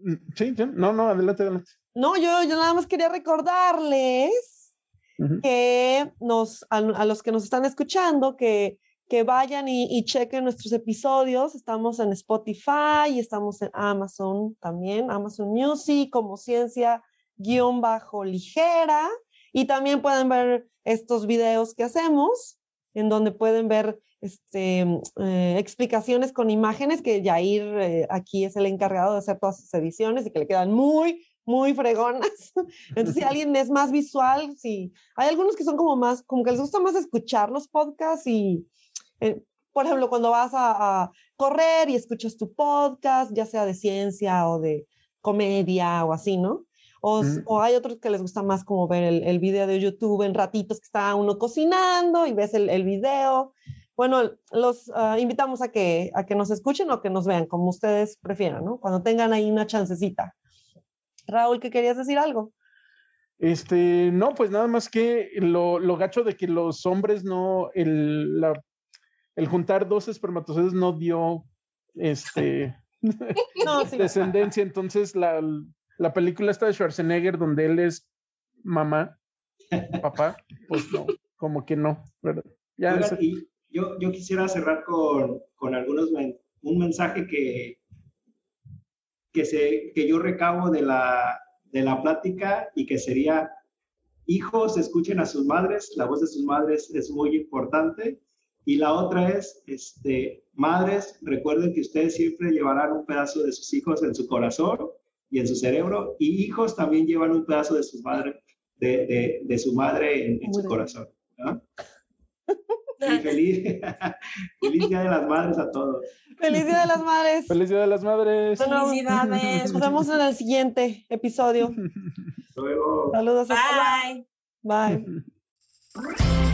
Mm, sí, no, no, adelante, adelante. No, yo, yo nada más quería recordarles que nos, a, los que nos están escuchando, que, que vayan y, chequen nuestros episodios. Estamos en Spotify y estamos en Amazon también, Amazon Music como ciencia guion bajo ligera. Y también pueden ver estos videos que hacemos, en donde pueden ver este, eh, explicaciones con imágenes, que Jair eh, aquí es el encargado de hacer todas sus ediciones y que le quedan muy, muy fregonas. [laughs] Entonces, si alguien es más visual, sí. Hay algunos que son como más, como que les gusta más escuchar los podcasts y, eh, por ejemplo, cuando vas a, correr y escuchas tu podcast, ya sea de ciencia o de comedia o así, ¿no? O, o, hay otros que les gusta más como ver el, el, video de YouTube en ratitos que está uno cocinando y ves el, el video. Bueno, los ah, invitamos a que, a que nos escuchen o que nos vean, como ustedes prefieran, ¿no? Cuando tengan ahí una chancecita. Raúl, ¿qué querías decir algo? Este, no, pues nada más que lo, lo gacho de que los hombres no, el, la, el juntar dos espermatozoides no dio este [laughs] descendencia. Entonces, la, la película está de Schwarzenegger, donde él es mamá, papá, pues no, como que no, ¿verdad? Ya yo, yo quisiera cerrar con, con algunos, un mensaje que, que, se, que yo recabo de la, de la plática y que sería, hijos, escuchen a sus madres, la voz de sus madres es muy importante. Y la otra es, este, madres, recuerden que ustedes siempre llevarán un pedazo de sus hijos en su corazón y en su cerebro, y hijos también llevan un pedazo de, sus madre, de, de, su madre en, su corazón. Y feliz, [laughs] feliz Día de las Madres a todos. Feliz Día de las Madres. Feliz Día de las Madres. Felicidades. Nos vemos en el siguiente episodio. Luego. Saludos. Bye. Bye. [laughs]